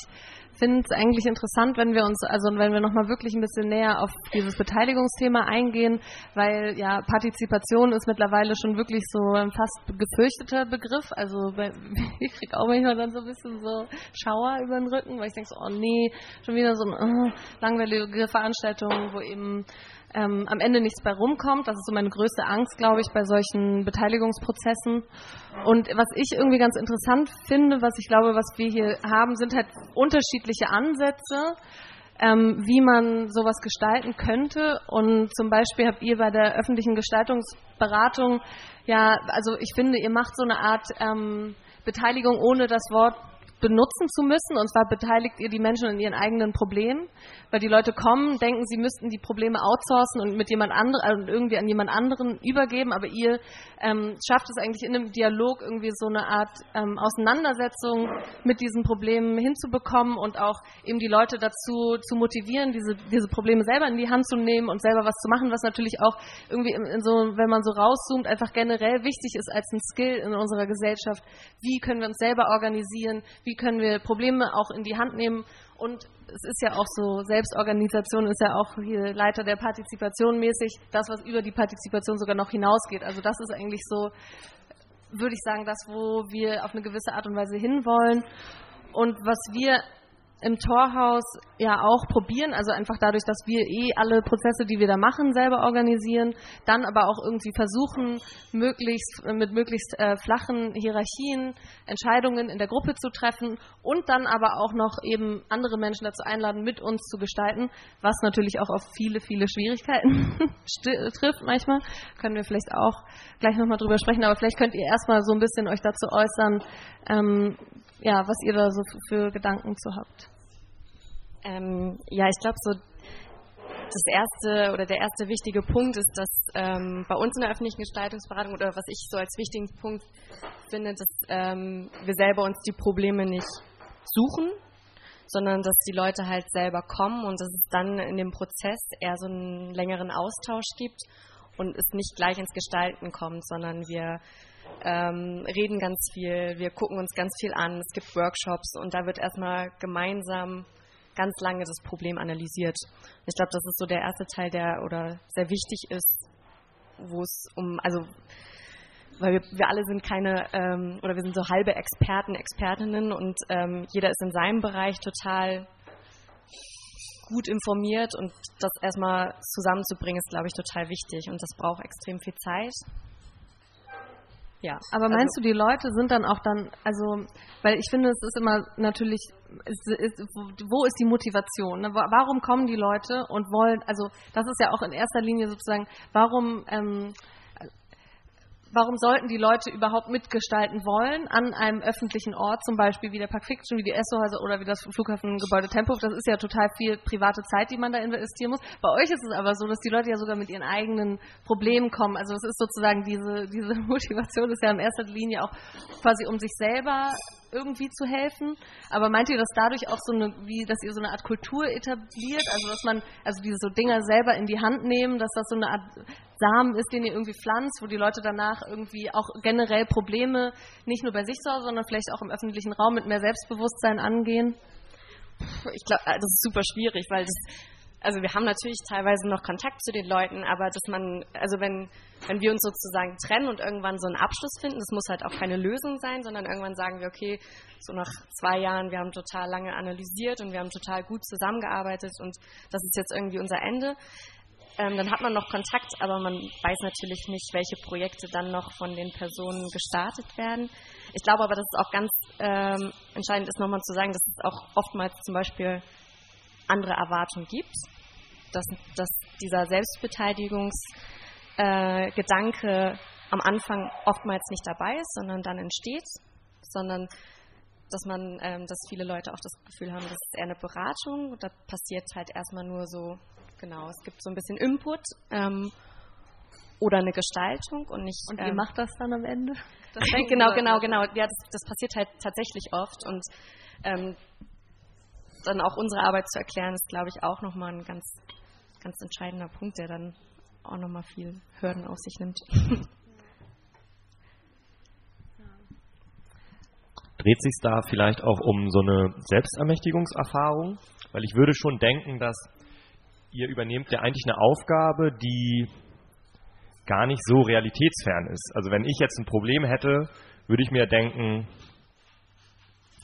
finde es eigentlich interessant, wenn wir uns, also wenn wir nochmal wirklich ein bisschen näher auf dieses Beteiligungsthema eingehen, weil ja Partizipation ist mittlerweile schon wirklich so ein fast gefürchteter Begriff. Also ich kriege auch manchmal dann so ein bisschen so Schauer über den Rücken, weil ich denke so, oh nee, schon wieder so eine uh, langweilige Veranstaltung, wo eben ähm, am Ende nichts bei rumkommt. Das ist so meine größte Angst, glaube ich, bei solchen Beteiligungsprozessen. Und was ich irgendwie ganz interessant finde, was ich glaube, was wir hier haben, sind halt unterschiedliche Ansätze. Ähm, wie man sowas gestalten könnte. Und zum Beispiel habt ihr bei der öffentlichen Gestaltungsberatung, ja, also ich finde, ihr macht so eine Art ähm, Beteiligung ohne das Wort benutzen zu müssen. Und zwar beteiligt ihr die Menschen in ihren eigenen Problemen, weil die Leute kommen, denken, sie müssten die Probleme outsourcen und mit jemand anderen, also irgendwie an jemand anderen übergeben. Aber ihr ähm, schafft es eigentlich in einem Dialog irgendwie so eine Art ähm, Auseinandersetzung mit diesen Problemen hinzubekommen und auch eben die Leute dazu zu motivieren, diese, diese Probleme selber in die Hand zu nehmen und selber was zu machen, was natürlich auch irgendwie in, in so, wenn man so rauszoomt, einfach generell wichtig ist als ein Skill in unserer Gesellschaft. Wie können wir uns selber organisieren? Wie können wir Probleme auch in die Hand nehmen? Und es ist ja auch so, Selbstorganisation ist ja auch hier Leiter der Partizipation mäßig, das, was über die Partizipation sogar noch hinausgeht. Also das ist eigentlich so, würde ich sagen, das, wo wir auf eine gewisse Art und Weise hinwollen. Und was wir im Torhaus ja auch probieren, also einfach dadurch, dass wir eh alle Prozesse, die wir da machen, selber organisieren, dann aber auch irgendwie versuchen, möglichst mit möglichst äh, flachen Hierarchien Entscheidungen in der Gruppe zu treffen und dann aber auch noch eben andere Menschen dazu einladen, mit uns zu gestalten, was natürlich auch auf viele, viele Schwierigkeiten trifft manchmal. Können wir vielleicht auch gleich nochmal drüber sprechen, aber vielleicht könnt ihr erstmal so ein bisschen euch dazu äußern, ähm, ja, was ihr da so für Gedanken zu habt. Ähm, ja, ich glaube, so das erste oder der erste wichtige Punkt ist, dass ähm, bei uns in der öffentlichen Gestaltungsberatung oder was ich so als wichtigen Punkt finde, dass ähm, wir selber uns die Probleme nicht suchen, sondern dass die Leute halt selber kommen und dass es dann in dem Prozess eher so einen längeren Austausch gibt und es nicht gleich ins Gestalten kommt, sondern wir ähm, reden ganz viel, wir gucken uns ganz viel an, es gibt Workshops und da wird erstmal gemeinsam ganz lange das Problem analysiert. Ich glaube, das ist so der erste Teil, der oder sehr wichtig ist, wo es um, also weil wir, wir alle sind keine ähm, oder wir sind so halbe Experten, Expertinnen und ähm, jeder ist in seinem Bereich total gut informiert und das erstmal zusammenzubringen ist, glaube ich, total wichtig und das braucht extrem viel Zeit. Ja. Aber meinst also, du, die Leute sind dann auch dann, also, weil ich finde, es ist immer natürlich, ist, ist, wo ist die Motivation? Ne? Warum kommen die Leute und wollen, also das ist ja auch in erster Linie sozusagen, warum ähm, warum sollten die Leute überhaupt mitgestalten wollen an einem öffentlichen Ort, zum Beispiel wie der Park Fiction, wie die Essohäuser oder wie das Flughafengebäude Tempo. Das ist ja total viel private Zeit, die man da investieren muss. Bei euch ist es aber so, dass die Leute ja sogar mit ihren eigenen Problemen kommen. Also es ist sozusagen diese, diese Motivation ist ja in erster Linie auch quasi um sich selber irgendwie zu helfen. Aber meint ihr, dass dadurch auch so eine, wie, dass ihr so eine Art Kultur etabliert, also dass man, also diese so Dinger selber in die Hand nehmen, dass das so eine Art Samen ist, den ihr irgendwie pflanzt, wo die Leute danach irgendwie auch generell Probleme nicht nur bei sich zu sondern vielleicht auch im öffentlichen Raum mit mehr Selbstbewusstsein angehen? Ich glaube, äh, das ist super schwierig, weil das also wir haben natürlich teilweise noch Kontakt zu den Leuten, aber dass man, also wenn, wenn wir uns sozusagen trennen und irgendwann so einen Abschluss finden, das muss halt auch keine Lösung sein, sondern irgendwann sagen wir, okay, so nach zwei Jahren, wir haben total lange analysiert und wir haben total gut zusammengearbeitet und das ist jetzt irgendwie unser Ende. Ähm, dann hat man noch Kontakt, aber man weiß natürlich nicht, welche Projekte dann noch von den Personen gestartet werden. Ich glaube aber, dass es auch ganz ähm, entscheidend ist, nochmal zu sagen, dass es auch oftmals zum Beispiel andere Erwartungen gibt dass, dass dieser Selbstbeteiligungsgedanke äh, am Anfang oftmals nicht dabei ist, sondern dann entsteht, sondern dass man, ähm, dass viele Leute auch das Gefühl haben, das ist eher eine Beratung. Da passiert halt erstmal nur so, genau, es gibt so ein bisschen Input ähm, oder eine Gestaltung und nicht. Und wie ähm, macht das dann am Ende? genau, genau, genau. Ja, das, das, passiert halt tatsächlich oft und ähm, dann auch unsere Arbeit zu erklären, ist, glaube ich, auch nochmal ein ganz ganz entscheidender Punkt, der dann auch nochmal viel Hürden auf sich nimmt. Dreht sich da vielleicht auch um so eine Selbstermächtigungserfahrung? Weil ich würde schon denken, dass ihr übernehmt ja eigentlich eine Aufgabe, die gar nicht so realitätsfern ist. Also wenn ich jetzt ein Problem hätte, würde ich mir denken,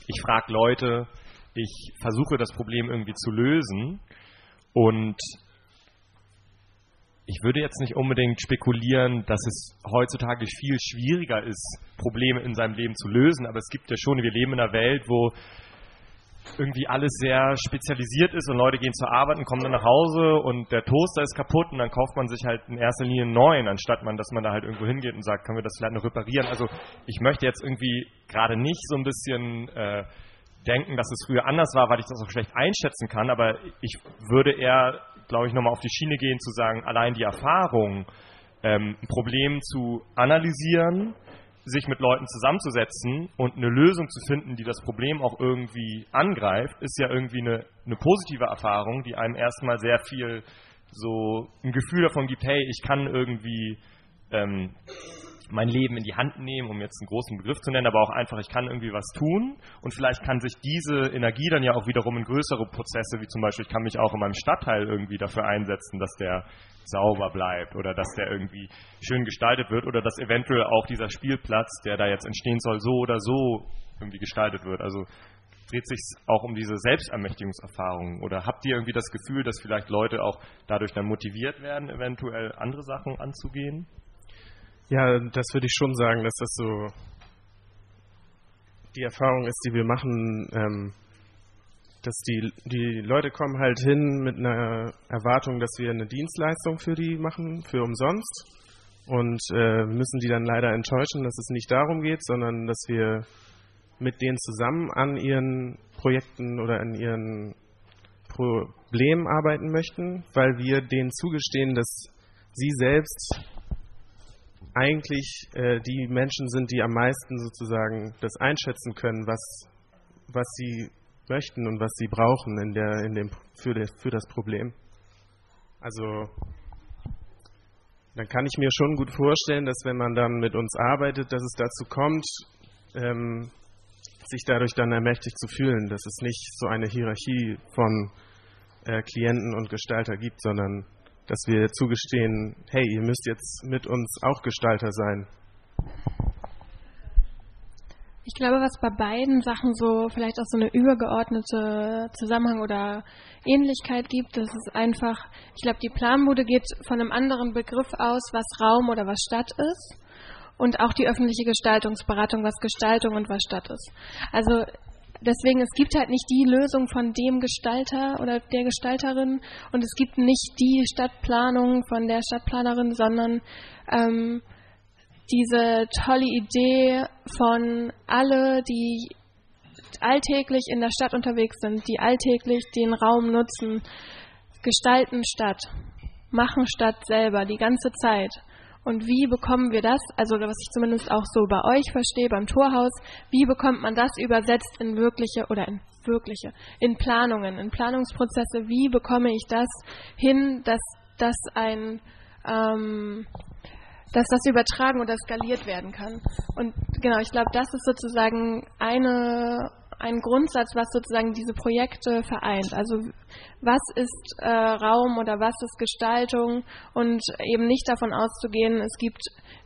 ich frage Leute, ich versuche das Problem irgendwie zu lösen und ich würde jetzt nicht unbedingt spekulieren, dass es heutzutage viel schwieriger ist, Probleme in seinem Leben zu lösen, aber es gibt ja schon, wir leben in einer Welt, wo irgendwie alles sehr spezialisiert ist und Leute gehen zur Arbeit und kommen dann nach Hause und der Toaster ist kaputt und dann kauft man sich halt in erster Linie einen neuen, anstatt man, dass man da halt irgendwo hingeht und sagt, können wir das vielleicht noch reparieren. Also ich möchte jetzt irgendwie gerade nicht so ein bisschen äh, denken, dass es früher anders war, weil ich das auch schlecht einschätzen kann, aber ich würde eher glaube ich, nochmal auf die Schiene gehen, zu sagen, allein die Erfahrung, ähm, ein Problem zu analysieren, sich mit Leuten zusammenzusetzen und eine Lösung zu finden, die das Problem auch irgendwie angreift, ist ja irgendwie eine, eine positive Erfahrung, die einem erstmal sehr viel so ein Gefühl davon gibt, hey, ich kann irgendwie ähm, mein Leben in die Hand nehmen, um jetzt einen großen Begriff zu nennen, aber auch einfach, ich kann irgendwie was tun und vielleicht kann sich diese Energie dann ja auch wiederum in größere Prozesse, wie zum Beispiel, ich kann mich auch in meinem Stadtteil irgendwie dafür einsetzen, dass der sauber bleibt oder dass der irgendwie schön gestaltet wird oder dass eventuell auch dieser Spielplatz, der da jetzt entstehen soll, so oder so irgendwie gestaltet wird. Also dreht sich auch um diese Selbstermächtigungserfahrungen oder habt ihr irgendwie das Gefühl, dass vielleicht Leute auch dadurch dann motiviert werden, eventuell andere Sachen anzugehen? Ja, das würde ich schon sagen, dass das so die Erfahrung ist, die wir machen, ähm, dass die, die Leute kommen halt hin mit einer Erwartung, dass wir eine Dienstleistung für die machen, für umsonst. Und äh, müssen die dann leider enttäuschen, dass es nicht darum geht, sondern dass wir mit denen zusammen an ihren Projekten oder an ihren Problemen arbeiten möchten, weil wir denen zugestehen, dass sie selbst eigentlich äh, die Menschen sind, die am meisten sozusagen das einschätzen können, was, was sie möchten und was sie brauchen in der, in dem, für, der, für das Problem. Also dann kann ich mir schon gut vorstellen, dass wenn man dann mit uns arbeitet, dass es dazu kommt, ähm, sich dadurch dann ermächtigt zu fühlen, dass es nicht so eine Hierarchie von äh, Klienten und Gestalter gibt, sondern dass wir zugestehen, hey, ihr müsst jetzt mit uns auch Gestalter sein. Ich glaube, was bei beiden Sachen so vielleicht auch so eine übergeordnete Zusammenhang oder Ähnlichkeit gibt, das ist einfach, ich glaube, die Planbude geht von einem anderen Begriff aus, was Raum oder was Stadt ist. Und auch die öffentliche Gestaltungsberatung, was Gestaltung und was Stadt ist. Also deswegen, es gibt halt nicht die Lösung von dem Gestalter oder der Gestalterin und es gibt nicht die Stadtplanung von der Stadtplanerin, sondern ähm, diese tolle Idee von alle, die alltäglich in der Stadt unterwegs sind, die alltäglich den Raum nutzen, gestalten Stadt, machen Stadt selber die ganze Zeit Und wie bekommen wir das, also was ich zumindest auch so bei euch verstehe, beim Torhaus, wie bekommt man das übersetzt in wirkliche oder in wirkliche, in Planungen, in Planungsprozesse, wie bekomme ich das hin, dass das ein ähm, dass das übertragen oder skaliert werden kann. Und genau, ich glaube, das ist sozusagen eine ein Grundsatz, was sozusagen diese Projekte vereint. Also was ist äh, Raum oder was ist Gestaltung und eben nicht davon auszugehen, es gibt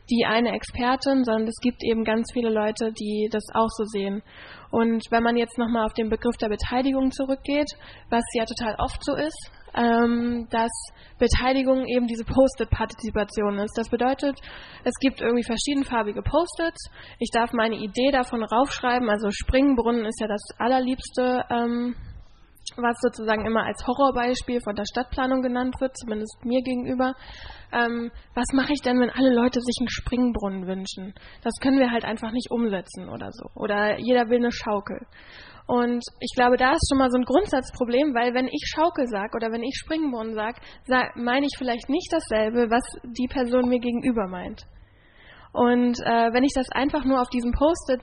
die eine Expertin, sondern es gibt eben ganz viele Leute, die das auch so sehen. Und wenn man jetzt nochmal auf den Begriff der Beteiligung zurückgeht, was ja total oft so ist, ähm, dass Beteiligung eben diese Post-it-Partizipation ist. Das bedeutet, es gibt irgendwie verschiedenfarbige Post-its. Ich darf meine Idee davon raufschreiben. Also Springbrunnen ist ja das allerliebste, ähm, was sozusagen immer als Horrorbeispiel von der Stadtplanung genannt wird, zumindest mir gegenüber. Ähm, was mache ich denn, wenn alle Leute sich einen Springbrunnen wünschen? Das können wir halt einfach nicht umsetzen oder so. Oder jeder will eine Schaukel. Und ich glaube, da ist schon mal so ein Grundsatzproblem, weil wenn ich Schaukel sage oder wenn ich Springbrunnen sage, sag, meine ich vielleicht nicht dasselbe, was die Person mir gegenüber meint. Und äh, wenn ich das einfach nur auf diesem Post-it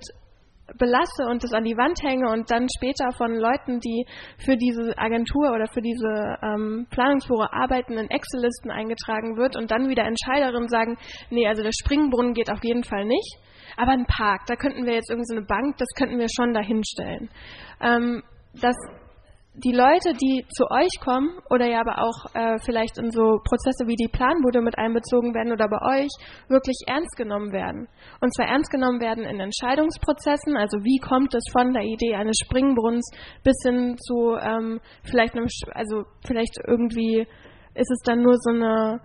belasse und das an die Wand hänge und dann später von Leuten, die für diese Agentur oder für diese ähm, Planungsbüro arbeiten, in Excel-Listen eingetragen wird und dann wieder Entscheiderinnen sagen, nee, also der Springbrunnen geht auf jeden Fall nicht, aber ein Park, da könnten wir jetzt irgendwie so eine Bank, das könnten wir schon dahinstellen. Ähm, das die Leute, die zu euch kommen oder ja aber auch äh, vielleicht in so Prozesse wie die Planbude mit einbezogen werden oder bei euch, wirklich ernst genommen werden. Und zwar ernst genommen werden in Entscheidungsprozessen, also wie kommt es von der Idee eines Springbrunnens bis hin zu ähm, vielleicht einem, also vielleicht irgendwie ist es dann nur so eine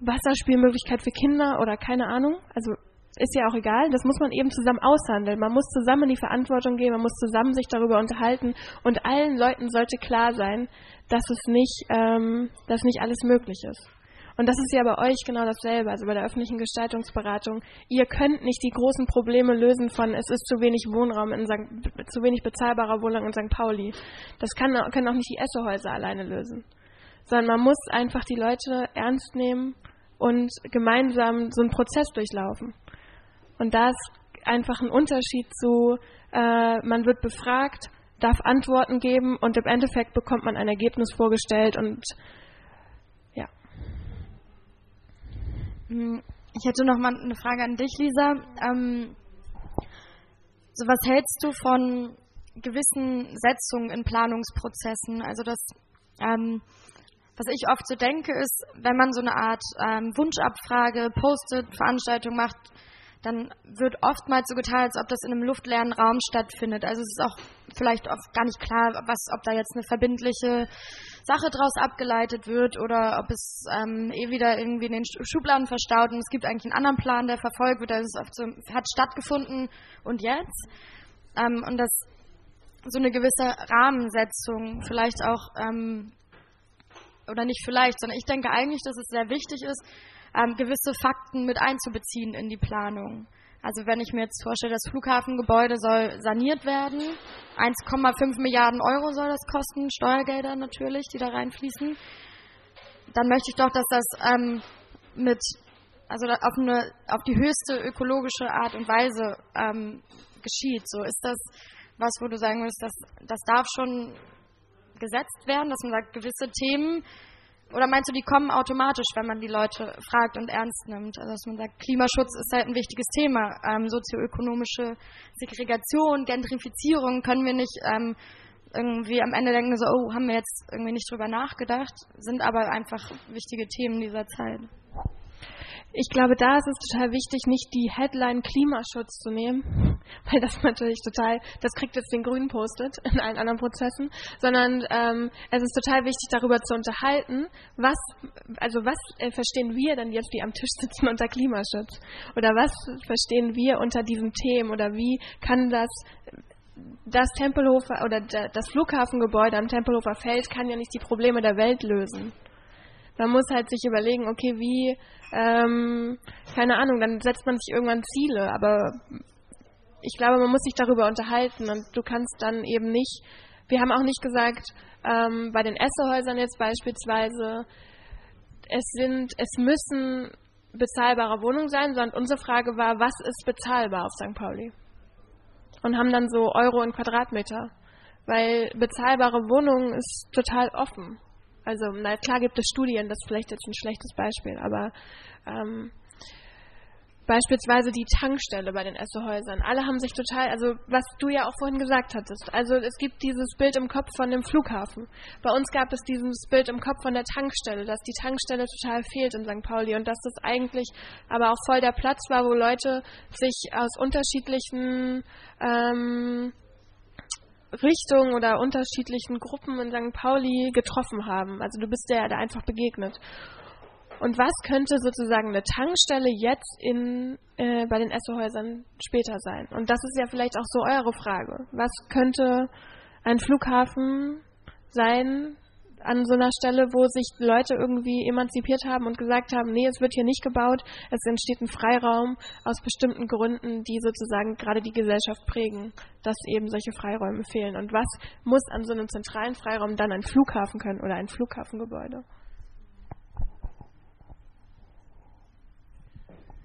Wasserspielmöglichkeit für Kinder oder keine Ahnung. Also ist ja auch egal, das muss man eben zusammen aushandeln. Man muss zusammen in die Verantwortung gehen, man muss zusammen sich darüber unterhalten und allen Leuten sollte klar sein, dass es nicht, ähm, dass nicht alles möglich ist. Und das ist ja bei euch genau dasselbe, also bei der öffentlichen Gestaltungsberatung. Ihr könnt nicht die großen Probleme lösen von es ist zu wenig Wohnraum in St. zu wenig bezahlbarer Wohnraum in St. Pauli. Das kann, können auch nicht die Essehäuser alleine lösen. Sondern man muss einfach die Leute ernst nehmen und gemeinsam so einen Prozess durchlaufen. Und da ist einfach ein Unterschied zu, äh, man wird befragt, darf Antworten geben und im Endeffekt bekommt man ein Ergebnis vorgestellt und ja. Hm, ich hätte noch mal eine Frage an dich, Lisa. Ähm, so was hältst du von gewissen Setzungen in Planungsprozessen? Also das, ähm, was ich oft so denke, ist, wenn man so eine Art ähm, Wunschabfrage, Post-it-Veranstaltung macht, dann wird oftmals so getan, als ob das in einem luftleeren Raum stattfindet. Also es ist auch vielleicht oft gar nicht klar, was, ob da jetzt eine verbindliche Sache draus abgeleitet wird oder ob es ähm, eh wieder irgendwie in den Schubladen verstaut und es gibt eigentlich einen anderen Plan, der verfolgt wird. Also es oft so, hat stattgefunden und jetzt. Ähm, und das so eine gewisse Rahmensetzung vielleicht auch ähm, oder nicht vielleicht, sondern ich denke eigentlich, dass es sehr wichtig ist, ähm, gewisse Fakten mit einzubeziehen in die Planung. Also wenn ich mir jetzt vorstelle, das Flughafengebäude soll saniert werden, 1,5 Milliarden Euro soll das kosten, Steuergelder natürlich, die da reinfließen, dann möchte ich doch, dass das ähm, mit, also auf, eine, auf die höchste ökologische Art und Weise ähm, geschieht. So ist das was, wo du sagen würdest, das, das darf schon gesetzt werden, dass man sagt, gewisse Themen oder meinst du, die kommen automatisch, wenn man die Leute fragt und ernst nimmt? Also dass man sagt, Klimaschutz ist halt ein wichtiges Thema. Ähm, sozioökonomische Segregation, Gentrifizierung können wir nicht ähm, irgendwie am Ende denken, so, oh, haben wir jetzt irgendwie nicht drüber nachgedacht, sind aber einfach wichtige Themen dieser Zeit. Ich glaube, da ist es total wichtig, nicht die Headline Klimaschutz zu nehmen, weil das natürlich total, das kriegt jetzt den grünen Postet in allen anderen Prozessen, sondern ähm, es ist total wichtig, darüber zu unterhalten, was, also was äh, verstehen wir denn jetzt, die am Tisch sitzen, unter Klimaschutz? Oder was verstehen wir unter diesen Themen? Oder wie kann das das Tempelhofer oder das Flughafengebäude am Tempelhofer Feld kann ja nicht die Probleme der Welt lösen. Man muss halt sich überlegen, okay, wie, ähm, keine Ahnung, dann setzt man sich irgendwann Ziele, aber ich glaube, man muss sich darüber unterhalten und du kannst dann eben nicht, wir haben auch nicht gesagt, ähm, bei den Essehäusern jetzt beispielsweise, es sind, es müssen bezahlbare Wohnung sein, sondern unsere Frage war, was ist bezahlbar auf St. Pauli? Und haben dann so Euro in Quadratmeter. Weil bezahlbare Wohnungen ist total offen. Also, na klar gibt es Studien, das ist vielleicht jetzt ein schlechtes Beispiel, aber ähm, Beispielsweise die Tankstelle bei den Essehäusern. Alle haben sich total, also was du ja auch vorhin gesagt hattest, also es gibt dieses Bild im Kopf von dem Flughafen. Bei uns gab es dieses Bild im Kopf von der Tankstelle, dass die Tankstelle total fehlt in St. Pauli und dass das eigentlich aber auch voll der Platz war, wo Leute sich aus unterschiedlichen ähm, Richtungen oder unterschiedlichen Gruppen in St. Pauli getroffen haben. Also du bist der da einfach begegnet. Und was könnte sozusagen eine Tankstelle jetzt in, äh, bei den Essohäusern später sein? Und das ist ja vielleicht auch so eure Frage. Was könnte ein Flughafen sein an so einer Stelle, wo sich Leute irgendwie emanzipiert haben und gesagt haben, nee, es wird hier nicht gebaut, es entsteht ein Freiraum aus bestimmten Gründen, die sozusagen gerade die Gesellschaft prägen, dass eben solche Freiräume fehlen. Und was muss an so einem zentralen Freiraum dann ein Flughafen können oder ein Flughafengebäude?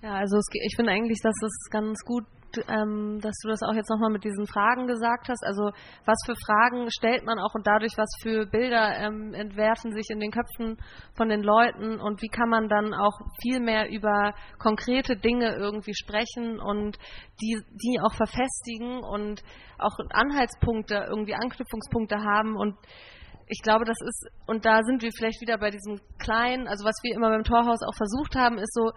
Ja, also es, ich finde eigentlich, dass es ganz gut, ähm, dass du das auch jetzt nochmal mit diesen Fragen gesagt hast. Also was für Fragen stellt man auch und dadurch, was für Bilder ähm, entwerfen sich in den Köpfen von den Leuten und wie kann man dann auch viel mehr über konkrete Dinge irgendwie sprechen und die, die auch verfestigen und auch Anhaltspunkte, irgendwie Anknüpfungspunkte haben und ich glaube, das ist, und da sind wir vielleicht wieder bei diesem kleinen, also was wir immer beim Torhaus auch versucht haben, ist so,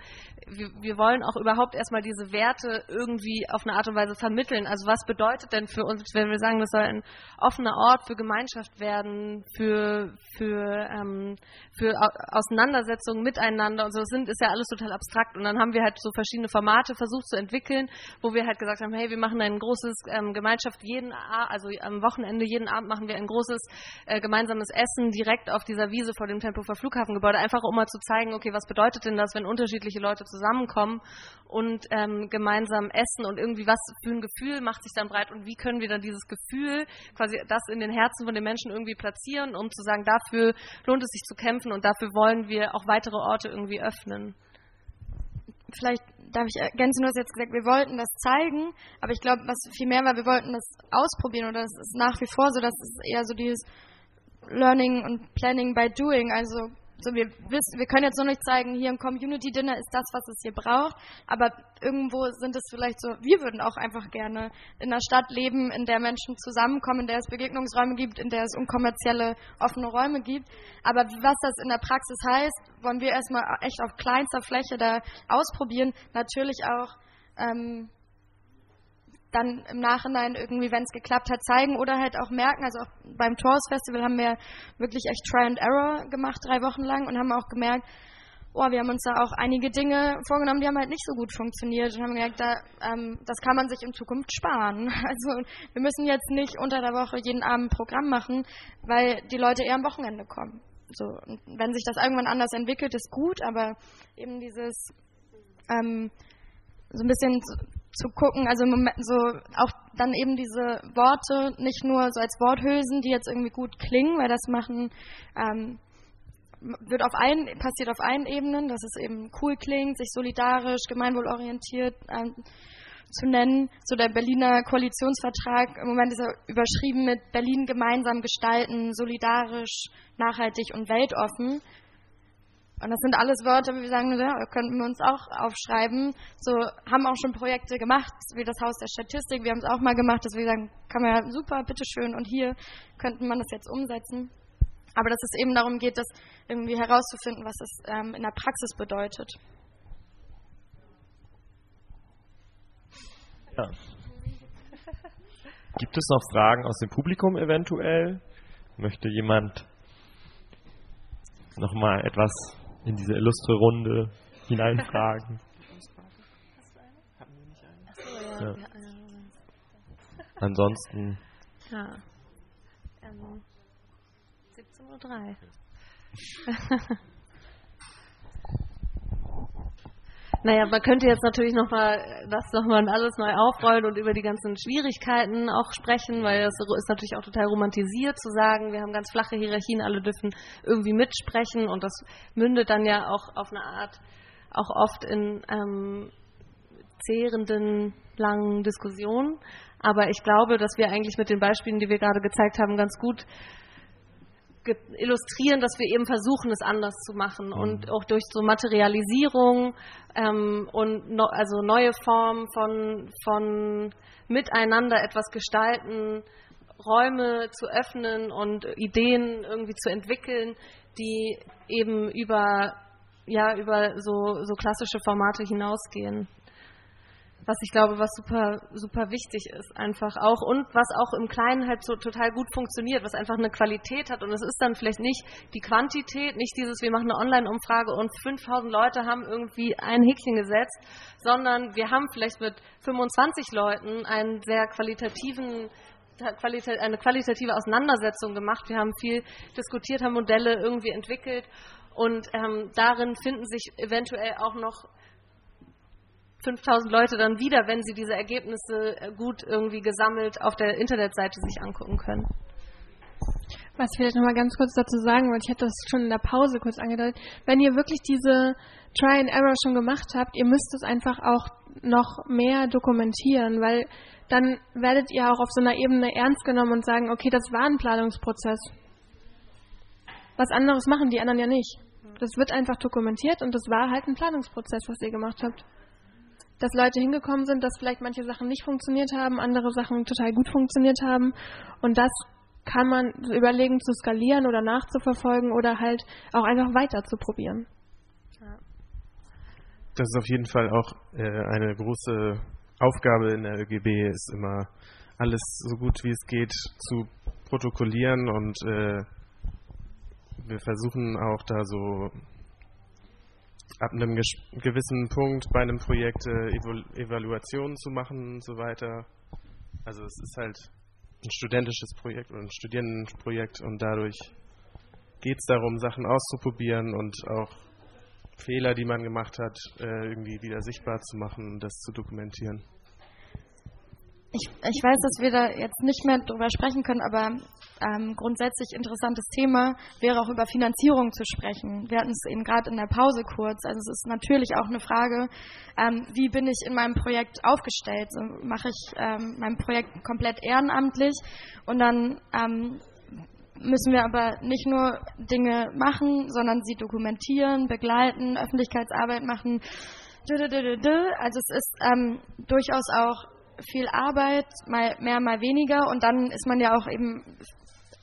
wir, wir, wollen auch überhaupt erstmal diese Werte irgendwie auf eine Art und Weise vermitteln. Also was bedeutet denn für uns, wenn wir sagen, das soll ein offener Ort für Gemeinschaft werden, für, für, ähm, für Auseinandersetzungen miteinander und so, das sind, ist ja alles total abstrakt. Und dann haben wir halt so verschiedene Formate versucht zu entwickeln, wo wir halt gesagt haben, hey, wir machen ein großes ähm, Gemeinschaft jeden, also am Wochenende, jeden Abend machen wir ein großes äh, gemeinsames Essen direkt auf dieser Wiese vor dem Tempelhofer Flughafengebäude, einfach um mal zu zeigen, okay, was bedeutet denn das, wenn unterschiedliche Leute zusammenkommen und ähm, gemeinsam essen und irgendwie was für ein Gefühl macht sich dann breit und wie können wir dann dieses Gefühl, quasi das in den Herzen von den Menschen irgendwie platzieren, um zu sagen, dafür lohnt es sich zu kämpfen und dafür wollen wir auch weitere Orte irgendwie öffnen. Vielleicht darf ich ergänzen, du hast jetzt gesagt, wir wollten das zeigen, aber ich glaube, was viel mehr war, wir wollten das ausprobieren oder es ist nach wie vor so, dass es eher so dieses Learning und Planning by Doing, also so, wir wissen, wir können jetzt nur nicht zeigen, hier ein Community Dinner ist das, was es hier braucht, aber irgendwo sind es vielleicht so, wir würden auch einfach gerne in einer Stadt leben, in der Menschen zusammenkommen, in der es Begegnungsräume gibt, in der es unkommerzielle offene Räume gibt. Aber was das in der Praxis heißt, wollen wir erstmal echt auf kleinster Fläche da ausprobieren. Natürlich auch ähm, dann im Nachhinein irgendwie, wenn es geklappt hat, zeigen oder halt auch merken. Also auch beim Tours Festival haben wir wirklich echt Try and Error gemacht, drei Wochen lang und haben auch gemerkt, oh, wir haben uns da auch einige Dinge vorgenommen, die haben halt nicht so gut funktioniert und haben gemerkt, da, ähm, das kann man sich in Zukunft sparen. Also wir müssen jetzt nicht unter der Woche jeden Abend ein Programm machen, weil die Leute eher am Wochenende kommen. So, wenn sich das irgendwann anders entwickelt, ist gut, aber eben dieses ähm, so ein bisschen zu gucken, also im Moment so auch dann eben diese Worte nicht nur so als Worthülsen, die jetzt irgendwie gut klingen, weil das machen ähm, wird auf allen passiert auf allen Ebenen, dass es eben cool klingt, sich solidarisch, gemeinwohlorientiert ähm, zu nennen. So der Berliner Koalitionsvertrag im Moment ist er überschrieben mit Berlin gemeinsam gestalten, solidarisch, nachhaltig und weltoffen. Und das sind alles Wörter, wie wir sagen, ja, könnten wir uns auch aufschreiben. So haben auch schon Projekte gemacht, wie das Haus der Statistik. Wir haben es auch mal gemacht, dass wir sagen, kann man ja super, bitteschön, und hier könnte man das jetzt umsetzen. Aber dass es eben darum geht, das irgendwie herauszufinden, was es ähm, in der Praxis bedeutet. Ja. Gibt es noch Fragen aus dem Publikum eventuell? Möchte jemand noch mal etwas in diese illustre Runde hineinfragen. Ja. Ansonsten. Ja. Ähm, 17.03 Uhr. Naja, man könnte jetzt natürlich nochmal das nochmal alles neu aufrollen und über die ganzen Schwierigkeiten auch sprechen, weil das ist natürlich auch total romantisiert zu sagen, wir haben ganz flache Hierarchien, alle dürfen irgendwie mitsprechen und das mündet dann ja auch auf eine Art auch oft in ähm, zehrenden, langen Diskussionen. Aber ich glaube, dass wir eigentlich mit den Beispielen, die wir gerade gezeigt haben, ganz gut illustrieren, dass wir eben versuchen, es anders zu machen mhm. und auch durch so Materialisierung ähm, und no, also neue Formen von, von Miteinander etwas gestalten, Räume zu öffnen und Ideen irgendwie zu entwickeln, die eben über ja über so, so klassische Formate hinausgehen was ich glaube, was super, super wichtig ist, einfach auch und was auch im Kleinen halt so total gut funktioniert, was einfach eine Qualität hat und es ist dann vielleicht nicht die Quantität, nicht dieses, wir machen eine Online-Umfrage und 5000 Leute haben irgendwie ein Häkchen gesetzt, sondern wir haben vielleicht mit 25 Leuten einen sehr qualitativen eine qualitative Auseinandersetzung gemacht. Wir haben viel diskutiert, haben Modelle irgendwie entwickelt und ähm, darin finden sich eventuell auch noch 5000 Leute dann wieder, wenn sie diese Ergebnisse äh, gut irgendwie gesammelt auf der Internetseite sich angucken können. Was ich vielleicht nochmal ganz kurz dazu sagen wollte, ich hatte das schon in der Pause kurz angedeutet, wenn ihr wirklich diese Try and Error schon gemacht habt, ihr müsst es einfach auch noch mehr dokumentieren, weil dann werdet ihr auch auf so einer Ebene ernst genommen und sagen, okay, das war ein Planungsprozess. Was anderes machen die anderen ja nicht. Das wird einfach dokumentiert und das war halt ein Planungsprozess, was ihr gemacht habt dass Leute hingekommen sind, dass vielleicht manche Sachen nicht funktioniert haben, andere Sachen total gut funktioniert haben. Und das kann man überlegen zu skalieren oder nachzuverfolgen oder halt auch einfach weiter zu probieren. Das ist auf jeden Fall auch äh, eine große Aufgabe in der ÖGB, ist immer alles so gut wie es geht zu protokollieren und äh, wir versuchen auch da so ab einem gewissen Punkt bei einem Projekt äh, Evaluationen zu machen und so weiter. Also es ist halt ein studentisches Projekt oder ein Studierendenprojekt und dadurch geht es darum, Sachen auszuprobieren und auch Fehler, die man gemacht hat, äh, irgendwie wieder sichtbar zu machen und das zu dokumentieren. Ich, ich weiß, dass wir da jetzt nicht mehr drüber sprechen können, aber ähm, grundsätzlich interessantes Thema wäre auch über Finanzierung zu sprechen. Wir hatten es eben gerade in der Pause kurz. Also es ist natürlich auch eine Frage, ähm, wie bin ich in meinem Projekt aufgestellt? So, mache ich ähm, mein Projekt komplett ehrenamtlich und dann ähm, müssen wir aber nicht nur Dinge machen, sondern sie dokumentieren, begleiten, Öffentlichkeitsarbeit machen. Also es ist ähm, durchaus auch viel Arbeit, mal mehr, mal weniger. Und dann ist man ja auch eben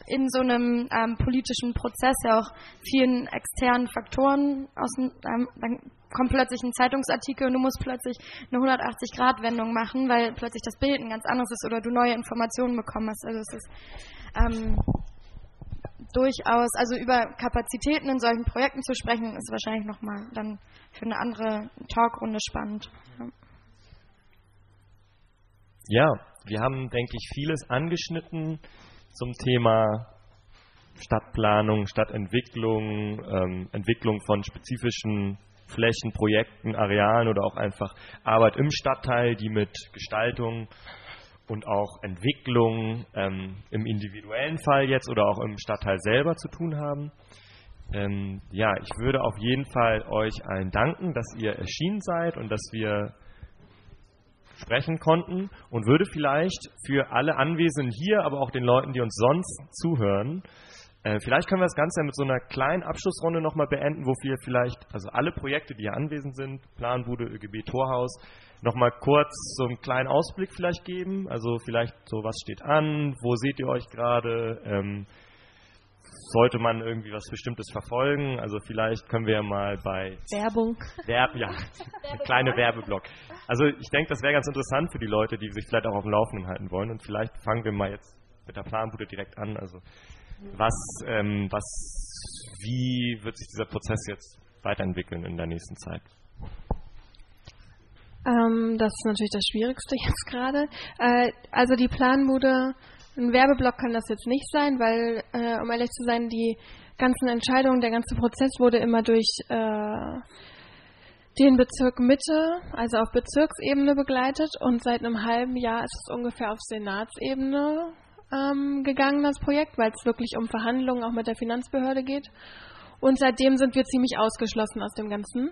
in so einem ähm, politischen Prozess ja auch vielen externen Faktoren aus ähm, dann kommt plötzlich ein Zeitungsartikel und du musst plötzlich eine 180-Grad-Wendung machen, weil plötzlich das Bild ein ganz anderes ist oder du neue Informationen bekommen hast. Also es ist ähm, durchaus, also über Kapazitäten in solchen Projekten zu sprechen, ist wahrscheinlich nochmal dann für eine andere Talkrunde spannend. Ja, wir haben, denke ich, vieles angeschnitten zum Thema Stadtplanung, Stadtentwicklung, ähm, Entwicklung von spezifischen Flächen, Projekten, Arealen oder auch einfach Arbeit im Stadtteil, die mit Gestaltung und auch Entwicklung ähm, im individuellen Fall jetzt oder auch im Stadtteil selber zu tun haben. Ähm, ja, ich würde auf jeden Fall euch allen danken, dass ihr erschienen seid und dass wir sprechen konnten und würde vielleicht für alle Anwesenden hier, aber auch den Leuten, die uns sonst zuhören, äh, vielleicht können wir das Ganze mit so einer kleinen Abschlussrunde nochmal beenden, wo wir vielleicht, also alle Projekte, die hier anwesend sind, Planbude, ÖGB, Torhaus, nochmal kurz so einen kleinen Ausblick vielleicht geben. Also vielleicht so, was steht an, wo seht ihr euch gerade, ähm, sollte man irgendwie was Bestimmtes verfolgen. Also vielleicht können wir ja mal bei Werbung. Werb, ja, ein kleine Werbeblock. Also ich denke, das wäre ganz interessant für die Leute, die sich vielleicht auch auf dem Laufenden halten wollen. Und vielleicht fangen wir mal jetzt mit der Planbude direkt an. Also was, ähm, was, wie wird sich dieser Prozess jetzt weiterentwickeln in der nächsten Zeit? Ähm, das ist natürlich das Schwierigste jetzt gerade. Äh, also die Planbude ein Werbeblock kann das jetzt nicht sein, weil, äh, um ehrlich zu sein, die ganzen Entscheidungen, der ganze Prozess wurde immer durch äh, den Bezirk Mitte, also auf Bezirksebene begleitet und seit einem halben Jahr ist es ungefähr auf Senatsebene ähm, gegangen, das Projekt, weil es wirklich um Verhandlungen auch mit der Finanzbehörde geht. Und seitdem sind wir ziemlich ausgeschlossen aus dem Ganzen.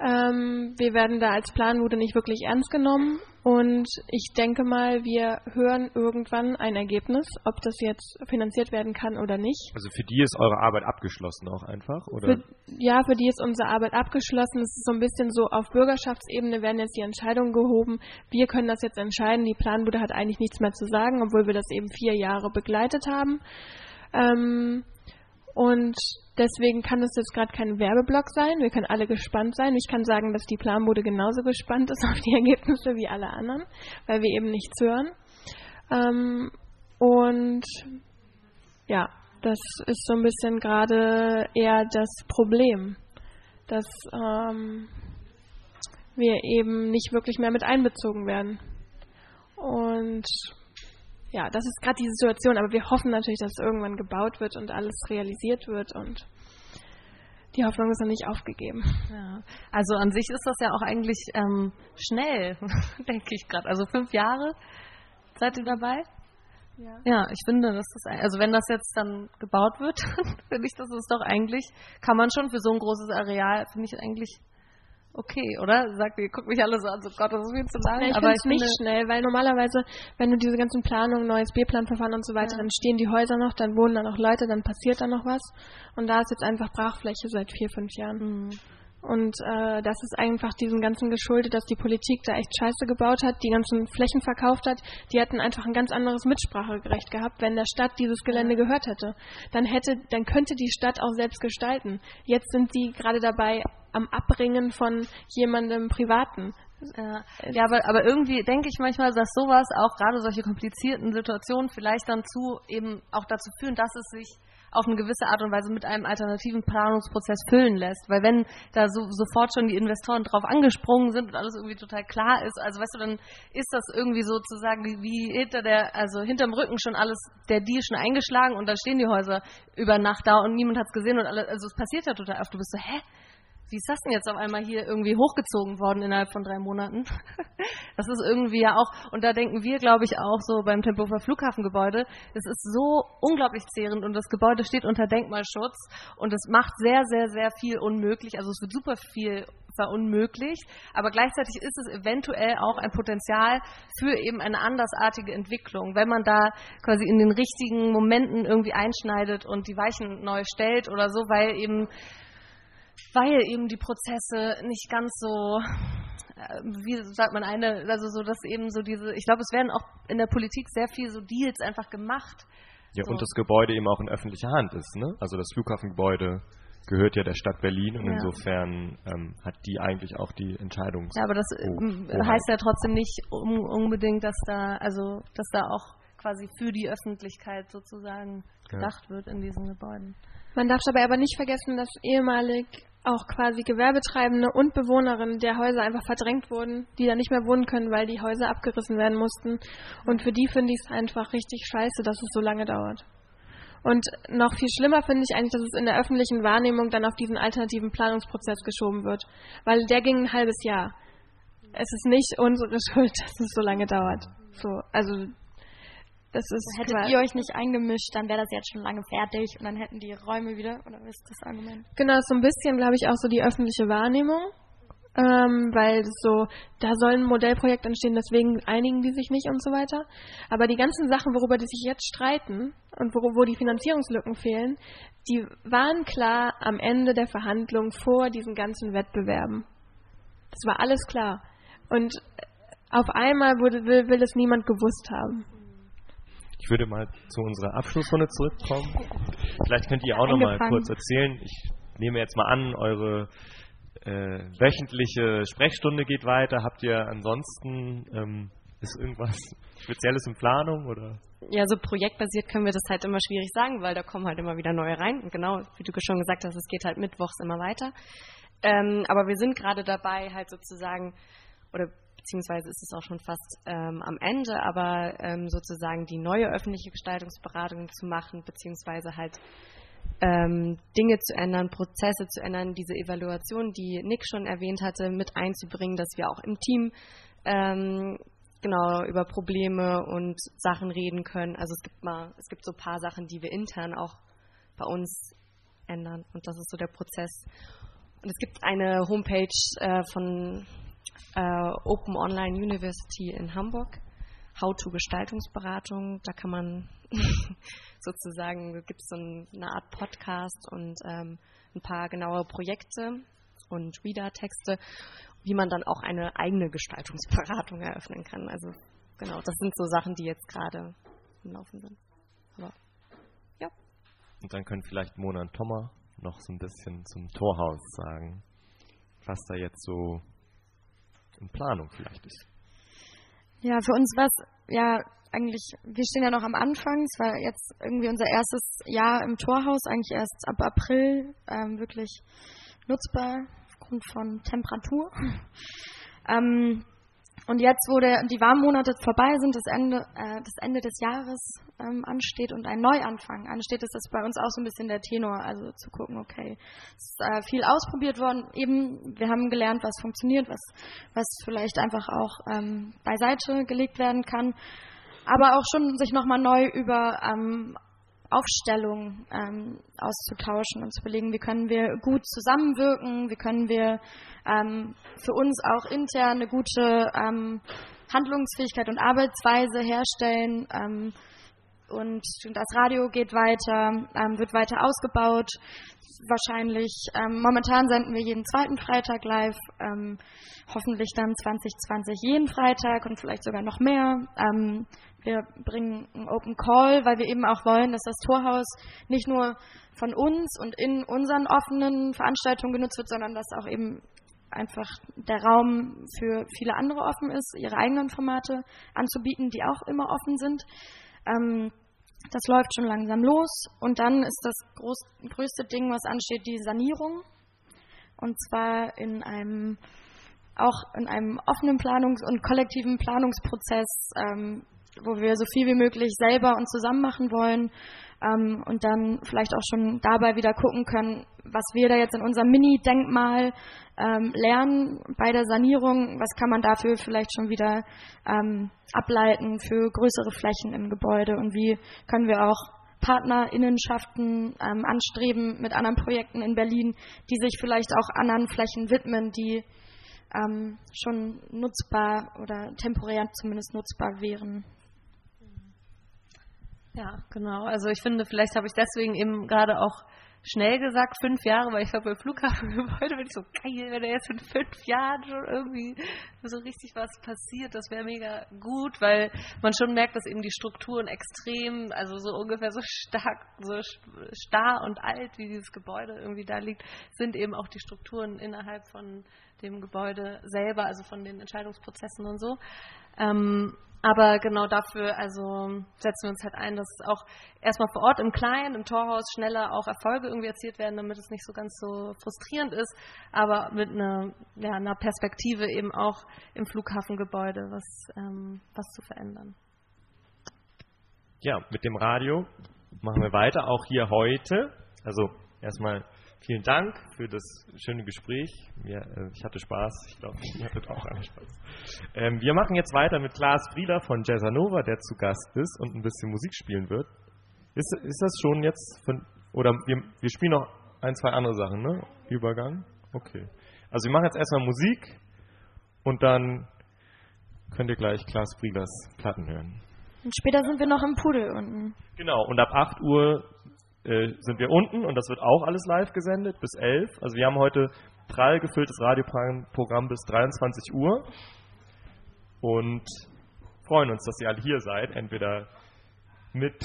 Ähm, wir werden da als Planbude nicht wirklich ernst genommen und ich denke mal, wir hören irgendwann ein Ergebnis, ob das jetzt finanziert werden kann oder nicht. Also für die ist eure Arbeit abgeschlossen auch einfach, oder? Für, ja, für die ist unsere Arbeit abgeschlossen. Es ist so ein bisschen so, auf Bürgerschaftsebene werden jetzt die Entscheidungen gehoben. Wir können das jetzt entscheiden. Die Planbude hat eigentlich nichts mehr zu sagen, obwohl wir das eben vier Jahre begleitet haben. Ähm, und deswegen kann es jetzt gerade kein Werbeblock sein. Wir können alle gespannt sein. Ich kann sagen, dass die Planbude genauso gespannt ist auf die Ergebnisse wie alle anderen, weil wir eben nichts hören. Ähm, und ja, das ist so ein bisschen gerade eher das Problem, dass ähm, wir eben nicht wirklich mehr mit einbezogen werden. Und ja, das ist gerade die Situation, aber wir hoffen natürlich, dass es irgendwann gebaut wird und alles realisiert wird und die Hoffnung ist noch nicht aufgegeben. Ja. Also an sich ist das ja auch eigentlich ähm, schnell, denke ich gerade. Also fünf Jahre seid ihr dabei? Ja. ja, ich finde, das, also wenn das jetzt dann gebaut wird, finde ich, das ist doch eigentlich, kann man schon für so ein großes Areal, finde ich eigentlich okay, oder? Sagt ihr, guckt mich alle so an, so Gott, das ist viel zu lang. Ja, ich aber ich nicht schnell, weil normalerweise, wenn du diese ganzen Planungen, neues B-Planverfahren und so weiter, ja. dann stehen die Häuser noch, dann wohnen da noch Leute, dann passiert da noch was. Und da ist jetzt einfach Brachfläche seit vier, fünf Jahren. Mhm. Und äh, das ist einfach diesem Ganzen geschuldet, dass die Politik da echt Scheiße gebaut hat, die ganzen Flächen verkauft hat. Die hätten einfach ein ganz anderes Mitspracherecht gehabt, wenn der Stadt dieses Gelände gehört hätte. Dann hätte, dann könnte die Stadt auch selbst gestalten. Jetzt sind sie gerade dabei, am Abbringen von jemandem Privaten. Ja, aber, aber irgendwie denke ich manchmal, dass sowas auch gerade solche komplizierten Situationen vielleicht dann zu eben auch dazu führen, dass es sich auf eine gewisse Art und Weise mit einem alternativen Planungsprozess füllen lässt. Weil wenn da so, sofort schon die Investoren drauf angesprungen sind und alles irgendwie total klar ist, also weißt du, dann ist das irgendwie sozusagen wie, wie hinter der, also hinterm Rücken schon alles, der Deal schon eingeschlagen und dann stehen die Häuser über Nacht da und niemand hat es gesehen und alles, also es passiert ja total oft. Du bist so, hä? Wie ist das denn jetzt auf einmal hier irgendwie hochgezogen worden innerhalb von drei Monaten? Das ist irgendwie ja auch, und da denken wir, glaube ich, auch so beim Tempelhofer Flughafengebäude, es ist so unglaublich zehrend und das Gebäude steht unter Denkmalschutz und es macht sehr, sehr, sehr viel unmöglich. Also es wird super viel verunmöglicht, aber gleichzeitig ist es eventuell auch ein Potenzial für eben eine andersartige Entwicklung, wenn man da quasi in den richtigen Momenten irgendwie einschneidet und die Weichen neu stellt oder so, weil eben weil eben die Prozesse nicht ganz so, äh, wie sagt man, eine, also so, dass eben so diese, ich glaube, es werden auch in der Politik sehr viel so Deals einfach gemacht. Ja, so. und das Gebäude eben auch in öffentlicher Hand ist, ne? Also das Flughafengebäude gehört ja der Stadt Berlin und ja. insofern ähm, hat die eigentlich auch die Entscheidung. Ja, aber das oh, heißt ja trotzdem nicht unbedingt, dass da, also, dass da auch quasi für die Öffentlichkeit sozusagen gedacht ja. wird in diesen Gebäuden. Man darf dabei aber nicht vergessen, dass ehemalig auch quasi Gewerbetreibende und Bewohnerinnen der Häuser einfach verdrängt wurden, die da nicht mehr wohnen können, weil die Häuser abgerissen werden mussten. Und für die finde ich es einfach richtig scheiße, dass es so lange dauert. Und noch viel schlimmer finde ich eigentlich, dass es in der öffentlichen Wahrnehmung dann auf diesen alternativen Planungsprozess geschoben wird. Weil der ging ein halbes Jahr. Es ist nicht unsere Schuld, dass es so lange dauert. So, also das ist hättet ihr euch nicht eingemischt, dann wäre das jetzt schon lange fertig und dann hätten die Räume wieder, oder was ist das Argument? Genau, so ein bisschen, glaube ich, auch so die öffentliche Wahrnehmung. Ähm, weil so, da soll ein Modellprojekt entstehen, deswegen einigen die sich nicht und so weiter. Aber die ganzen Sachen, worüber die sich jetzt streiten und wo, wo die Finanzierungslücken fehlen, die waren klar am Ende der Verhandlung vor diesen ganzen Wettbewerben. Das war alles klar. Und auf einmal wurde, will, will es niemand gewusst haben. Ich würde mal zu unserer Abschlussrunde zurückkommen. Vielleicht könnt ihr auch noch mal kurz erzählen. Ich nehme jetzt mal an, eure äh, wöchentliche Sprechstunde geht weiter. Habt ihr ansonsten ähm, ist irgendwas Spezielles in Planung oder? Ja, so projektbasiert können wir das halt immer schwierig sagen, weil da kommen halt immer wieder neue rein. Und genau, wie du schon gesagt hast, es geht halt mittwochs immer weiter. Ähm, aber wir sind gerade dabei, halt sozusagen, oder beziehungsweise ist es auch schon fast ähm, am Ende, aber ähm, sozusagen die neue öffentliche Gestaltungsberatung zu machen, beziehungsweise halt ähm, Dinge zu ändern, Prozesse zu ändern, diese Evaluation, die Nick schon erwähnt hatte, mit einzubringen, dass wir auch im Team ähm, genau über Probleme und Sachen reden können. Also es gibt mal, es gibt so ein paar Sachen, die wir intern auch bei uns ändern und das ist so der Prozess. Und es gibt eine Homepage äh, von äh, Open Online University in Hamburg, How to Gestaltungsberatung. Da kann man sozusagen, gibt es so eine Art Podcast und ähm, ein paar genaue Projekte und Reader-Texte, wie man dann auch eine eigene Gestaltungsberatung eröffnen kann. Also genau, das sind so Sachen, die jetzt gerade im Laufen sind. Aber, ja. Und dann können vielleicht Mona und Thomas noch so ein bisschen zum Torhaus sagen, was da jetzt so in Planung vielleicht ist. Ja, für uns war es ja eigentlich, wir stehen ja noch am Anfang. Es war jetzt irgendwie unser erstes Jahr im Torhaus, eigentlich erst ab April ähm, wirklich nutzbar aufgrund von Temperatur. ähm, und jetzt, wo der, die Warmmonate vorbei sind, das Ende, äh, das Ende des Jahres ähm, ansteht und ein Neuanfang ansteht, ist das bei uns auch so ein bisschen der Tenor. Also zu gucken, okay, es ist äh, viel ausprobiert worden. Eben, wir haben gelernt, was funktioniert, was, was vielleicht einfach auch ähm, beiseite gelegt werden kann. Aber auch schon sich nochmal neu über ähm, Aufstellung ähm, auszutauschen und zu überlegen, wie können wir gut zusammenwirken, wie können wir ähm, für uns auch intern eine gute ähm, Handlungsfähigkeit und Arbeitsweise herstellen. Ähm, und das Radio geht weiter, ähm, wird weiter ausgebaut. Wahrscheinlich, ähm, momentan senden wir jeden zweiten Freitag live, hoffentlich dann 2020 jeden Freitag und vielleicht sogar noch mehr. Wir bringen einen Open Call, weil wir eben auch wollen, dass das Torhaus nicht nur von uns und in unseren offenen Veranstaltungen genutzt wird, sondern dass auch eben einfach der Raum für viele andere offen ist, ihre eigenen Formate anzubieten, die auch immer offen sind. Ähm, das läuft schon langsam los. Und dann ist das groß, größte Ding, was ansteht, die Sanierung. Und zwar in einem auch in einem offenen Planungs- und kollektiven Planungsprozess ähm, wo wir so viel wie möglich selber und zusammen machen wollen ähm, und dann vielleicht auch schon dabei wieder gucken können, was wir da jetzt in unserem Mini-Denkmal ähm, lernen bei der Sanierung, was kann man dafür vielleicht schon wieder ähm, ableiten für größere Flächen im Gebäude und wie können wir auch Partnerinnenschaften ähm, anstreben mit anderen Projekten in Berlin, die sich vielleicht auch anderen Flächen widmen, die ähm, schon nutzbar oder temporär zumindest nutzbar wären. Ja, genau. Also ich finde, vielleicht habe ich deswegen eben gerade auch schnell gesagt, fünf Jahre, weil ich glaube, beim Flughafengebäude bin ich so geil, wenn da jetzt in fünf Jahren schon irgendwie so richtig was passiert, das wäre mega gut, weil man schon merkt, dass eben die Strukturen extrem, also so ungefähr so stark, so starr und alt, wie dieses Gebäude irgendwie da liegt, sind eben auch die Strukturen innerhalb von dem Gebäude selber, also von den Entscheidungsprozessen und so. Ähm, aber genau dafür also setzen wir uns halt ein, dass auch erstmal vor Ort im Kleinen, im Torhaus schneller auch Erfolge irgendwie erzielt werden, damit es nicht so ganz so frustrierend ist, aber mit einer, ja, einer Perspektive eben auch im Flughafengebäude was, ähm, was zu verändern. Ja, mit dem Radio machen wir weiter, auch hier heute. Also erstmal Vielen Dank für das schöne Gespräch. Mir, äh, ich hatte Spaß. Ich glaube, ihr hattet auch alle Spaß. Ähm, wir machen jetzt weiter mit Klaas Frieler von Jazzanova, der zu Gast ist und ein bisschen Musik spielen wird. Ist, ist das schon jetzt von, oder wir, wir spielen noch ein, zwei andere Sachen, ne? Übergang? Okay. Also wir machen jetzt erstmal Musik und dann könnt ihr gleich Klaas Frielers Platten hören. Und später sind wir noch im Pudel unten. Genau, und ab 8 Uhr äh, sind wir unten und das wird auch alles live gesendet bis 11. Also wir haben heute prall gefülltes Radioprogramm bis 23 Uhr und freuen uns, dass ihr alle hier seid, entweder mit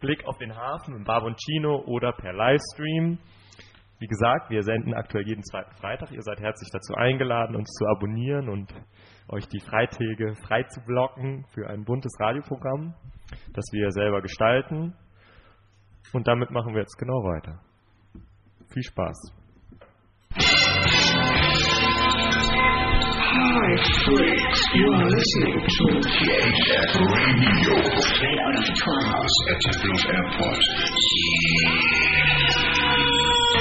Blick auf den Hafen im Barboncino oder per Livestream. Wie gesagt, wir senden aktuell jeden zweiten Freitag. Ihr seid herzlich dazu eingeladen, uns zu abonnieren und euch die Freitage frei zu blocken für ein buntes Radioprogramm, das wir selber gestalten. Und damit machen wir jetzt genau weiter. Viel Spaß. Hi, freaks. You are listening to THF Radio. Straight out of Torhaus at Tempelhof Airport.